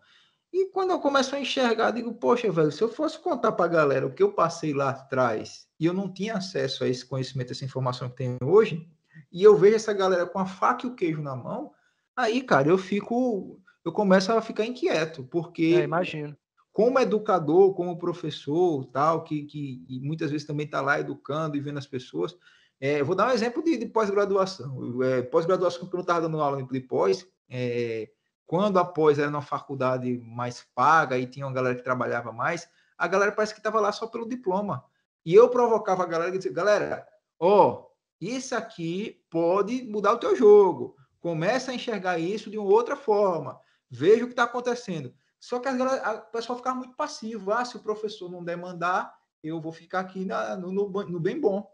B: E quando eu começo a enxergar, digo, poxa, velho, se eu fosse contar para a galera o que eu passei lá atrás e eu não tinha acesso a esse conhecimento, essa informação que tenho hoje, e eu vejo essa galera com a faca e o queijo na mão, aí, cara, eu fico, eu começo a ficar inquieto, porque
A: é, imagino
B: como educador, como professor, tal, que, que muitas vezes também está lá educando e vendo as pessoas, É, vou dar um exemplo de, de pós-graduação. É, pós-graduação, que eu estava dando aula de pós, é, quando a pós era numa faculdade mais paga e tinha uma galera que trabalhava mais, a galera parece que estava lá só pelo diploma. E eu provocava a galera e dizia, galera, ó, isso aqui pode mudar o teu jogo. Começa a enxergar isso de uma outra forma. Veja o que está acontecendo. Só que a, galera, a pessoa ficava muito passivo. Ah, se o professor não demandar, eu vou ficar aqui na, no, no, no bem bom.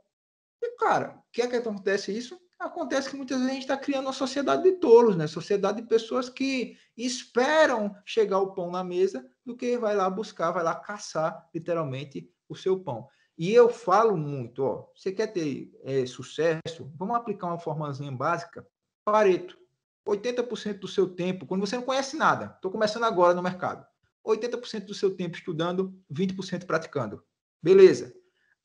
B: E, cara, o que é que acontece isso? Acontece que muitas vezes a gente está criando uma sociedade de tolos, né? Sociedade de pessoas que esperam chegar o pão na mesa do que vai lá buscar, vai lá caçar, literalmente, o seu pão. E eu falo muito, ó, você quer ter é, sucesso? Vamos aplicar uma formazinha básica? Pareto. 80% do seu tempo, quando você não conhece nada, estou começando agora no mercado, 80% do seu tempo estudando, 20% praticando. Beleza.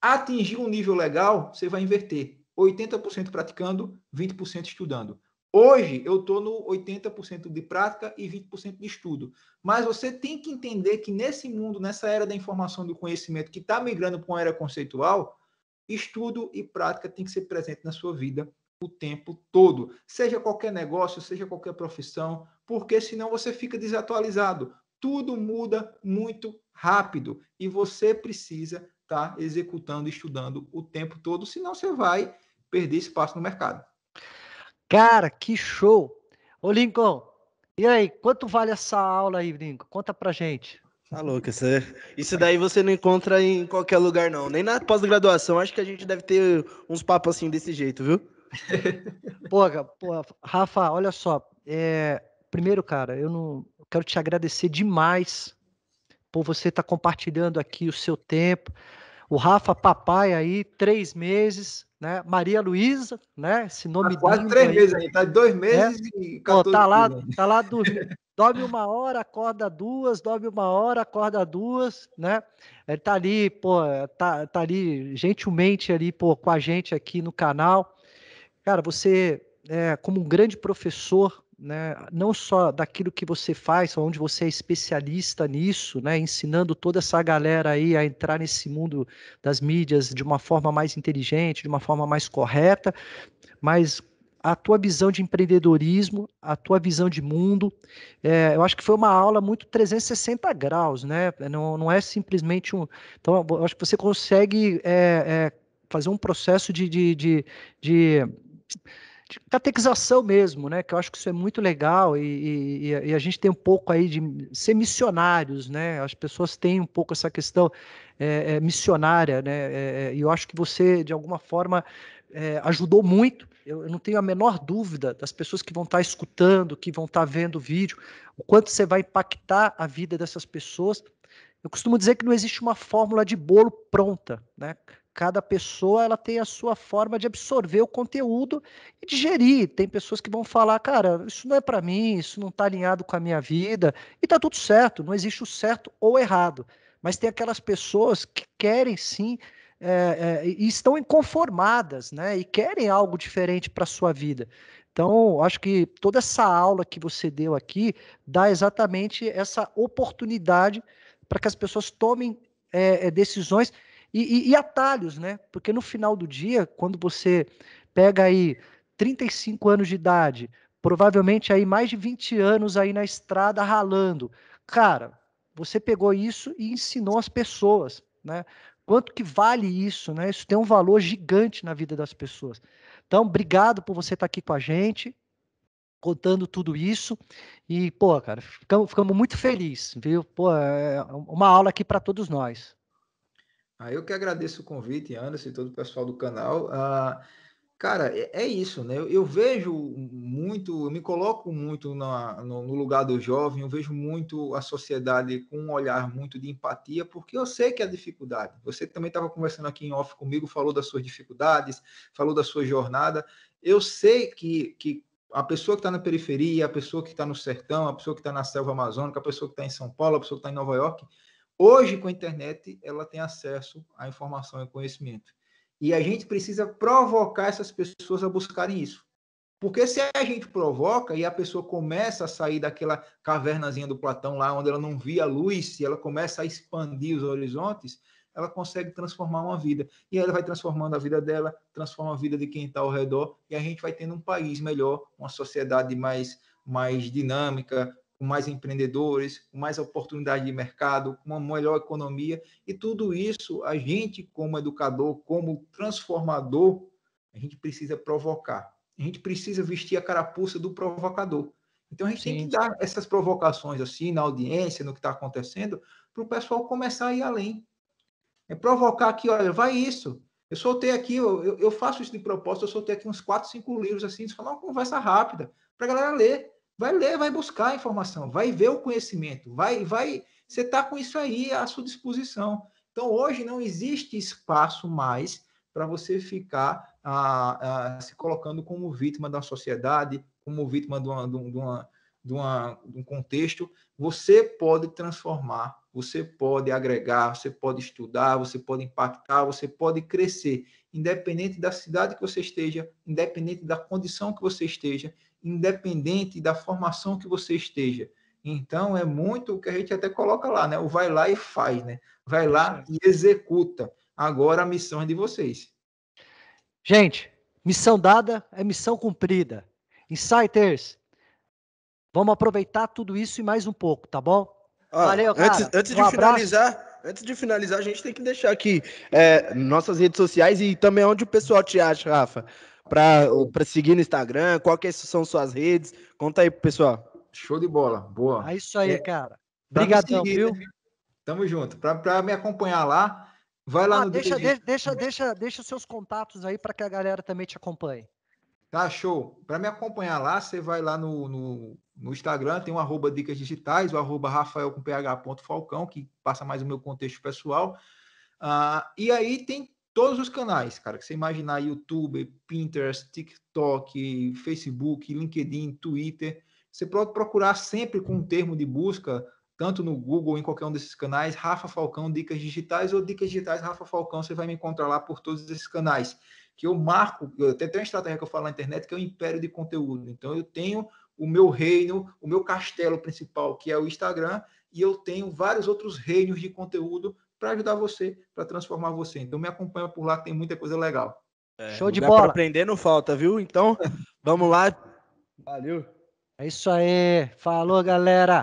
B: Atingir um nível legal, você vai inverter. 80% praticando, 20% estudando. Hoje eu estou no 80% de prática e 20% de estudo. Mas você tem que entender que nesse mundo, nessa era da informação do conhecimento que está migrando para uma era conceitual, estudo e prática tem que ser presente na sua vida o tempo todo. Seja qualquer negócio, seja qualquer profissão, porque senão você fica desatualizado. Tudo muda muito rápido e você precisa estar tá executando, estudando o tempo todo, senão você vai perder espaço no mercado.
A: Cara, que show! Ô, Lincoln, e aí, quanto vale essa aula aí, Lincoln? Conta pra gente.
C: Tá louco, isso, é... isso daí você não encontra em qualquer lugar, não. Nem na pós-graduação, acho que a gente deve ter uns papos assim desse jeito, viu?
A: pô, pô, Rafa, olha só. É... Primeiro, cara, eu não eu quero te agradecer demais por você estar tá compartilhando aqui o seu tempo. O Rafa Papai aí, três meses, né? Maria Luísa, né? Esse nome
B: tá quase três aí, meses aí, tá dois meses
A: é? e 14 Pô, tá lá, tá lá dormindo. dorme uma hora, acorda duas, dorme uma hora, acorda duas, né? Ele tá ali, pô, tá, tá ali gentilmente ali, pô, com a gente aqui no canal. Cara, você, é, como um grande professor, né, não só daquilo que você faz, onde você é especialista nisso, né, ensinando toda essa galera aí a entrar nesse mundo das mídias de uma forma mais inteligente, de uma forma mais correta, mas a tua visão de empreendedorismo, a tua visão de mundo, é, eu acho que foi uma aula muito 360 graus, né? Não, não é simplesmente um. Então, eu acho que você consegue é, é, fazer um processo de, de, de, de de catequização mesmo, né? Que eu acho que isso é muito legal e, e, e, a gente tem um pouco aí de ser missionários, né? As pessoas têm um pouco essa questão é, é, missionária, né? É, é e eu acho que você, de alguma forma, é, ajudou muito. Eu, eu, não tenho a menor dúvida das pessoas que vão estar escutando, que vão estar vendo o vídeo, o quanto você vai impactar a vida dessas pessoas. Eu costumo dizer que não existe uma fórmula de bolo pronta, né? Cada pessoa ela tem a sua forma de absorver o conteúdo e digerir. Tem pessoas que vão falar, cara, isso não é para mim, isso não está alinhado com a minha vida, e tá tudo certo, não existe o certo ou errado. Mas tem aquelas pessoas que querem sim é, é, e estão inconformadas, né? E querem algo diferente para a sua vida. Então, acho que toda essa aula que você deu aqui dá exatamente essa oportunidade para que as pessoas tomem é, decisões e, e, e atalhos, né? Porque no final do dia, quando você pega aí 35 anos de idade, provavelmente aí mais de 20 anos aí na estrada ralando. Cara, você pegou isso e ensinou as pessoas, né? Quanto que vale isso, né? Isso tem um valor gigante na vida das pessoas. Então, obrigado por você estar aqui com a gente, contando tudo isso. E, pô, cara, ficamos, ficamos muito felizes, viu? Pô, é uma aula aqui para todos nós.
B: Ah, eu que agradeço o convite, Anderson e todo o pessoal do canal. Ah, cara, é, é, isso, né? Eu, eu, vejo muito, eu me coloco muito na, no, no, lugar do jovem, eu vejo muito a sociedade com um olhar muito de empatia, porque eu sei que é dificuldade. Você também estava conversando aqui em off comigo, falou das suas dificuldades, falou da sua jornada. Eu sei que, que a pessoa que está na periferia, a pessoa que está no sertão, a pessoa que está na selva amazônica, a pessoa que está em São Paulo, a pessoa que está em Nova York, Hoje, com a internet, ela tem acesso à informação e conhecimento. E a gente precisa provocar essas pessoas a buscarem isso. Porque se a gente provoca e a pessoa começa a sair daquela cavernazinha do Platão lá, onde ela não via luz, e ela começa a expandir os horizontes, ela consegue transformar uma vida. E ela vai transformando a vida dela, transforma a vida de quem está ao redor, e a gente vai tendo um país melhor, uma sociedade mais, mais dinâmica, com mais empreendedores, com mais oportunidade de mercado, com uma melhor economia. E tudo isso, a gente, como educador, como transformador, a gente precisa provocar. A gente precisa vestir a carapuça do provocador. Então a gente Sim. tem que dar essas provocações assim na audiência, no que está acontecendo, para o pessoal começar a ir além. É provocar aqui, olha, vai isso. Eu soltei aqui, eu, eu faço isso de propósito, eu soltei aqui uns quatro, cinco livros assim, só uma conversa rápida, para a galera ler. Vai ler, vai buscar a informação, vai ver o conhecimento, vai, vai. Você está com isso aí à sua disposição. Então, hoje não existe espaço mais para você ficar ah, ah, se colocando como vítima da sociedade, como vítima de, uma, de, uma, de, uma, de um contexto. Você pode transformar, você pode agregar, você pode estudar, você pode impactar, você pode crescer, independente da cidade que você esteja, independente da condição que você esteja, independente da formação que você esteja. Então, é muito o que a gente até coloca lá, né? O vai lá e faz, né? Vai lá e executa. Agora a missão é de vocês.
A: Gente, missão dada é missão cumprida. Insiders, vamos aproveitar tudo isso e mais um pouco, tá bom?
C: Ah, Valeu, cara. Antes, antes um de finalizar, antes de finalizar, a gente tem que deixar aqui é, nossas redes sociais e também onde o pessoal te acha, Rafa, para seguir no Instagram, quais são suas redes. Conta aí pro pessoal.
B: Show de bola, boa.
A: É isso aí, é, cara. Obrigadão, viu? Né?
B: Tamo junto. Para me acompanhar lá, Vai lá ah,
A: no deixa, deixa, deixa, deixa, deixa seus contatos aí para que a galera também te acompanhe.
B: Tá, show. Para me acompanhar lá, você vai lá no, no, no, Instagram, tem um arroba dicas digitais, o arroba Rafael com ph.falcão, que passa mais o meu contexto pessoal. Uh, e aí tem todos os canais, cara, que você imaginar, YouTube, Pinterest, TikTok, Facebook, LinkedIn, Twitter. Você pode procurar sempre com um termo de busca tanto no Google, em qualquer um desses canais, Rafa Falcão Dicas Digitais ou Dicas Digitais Rafa Falcão, você vai me encontrar lá por todos esses canais. Que eu marco, eu tenho uma estratégia que eu falo na internet, que é o império de conteúdo. Então eu tenho o meu reino, o meu castelo principal, que é o Instagram, e eu tenho vários outros reinos de conteúdo para ajudar você, para transformar você. Então me acompanha por lá, tem muita coisa legal.
C: É, Show de bola. aprender não falta, viu? Então, vamos lá. Valeu.
A: É isso aí. Falou, galera.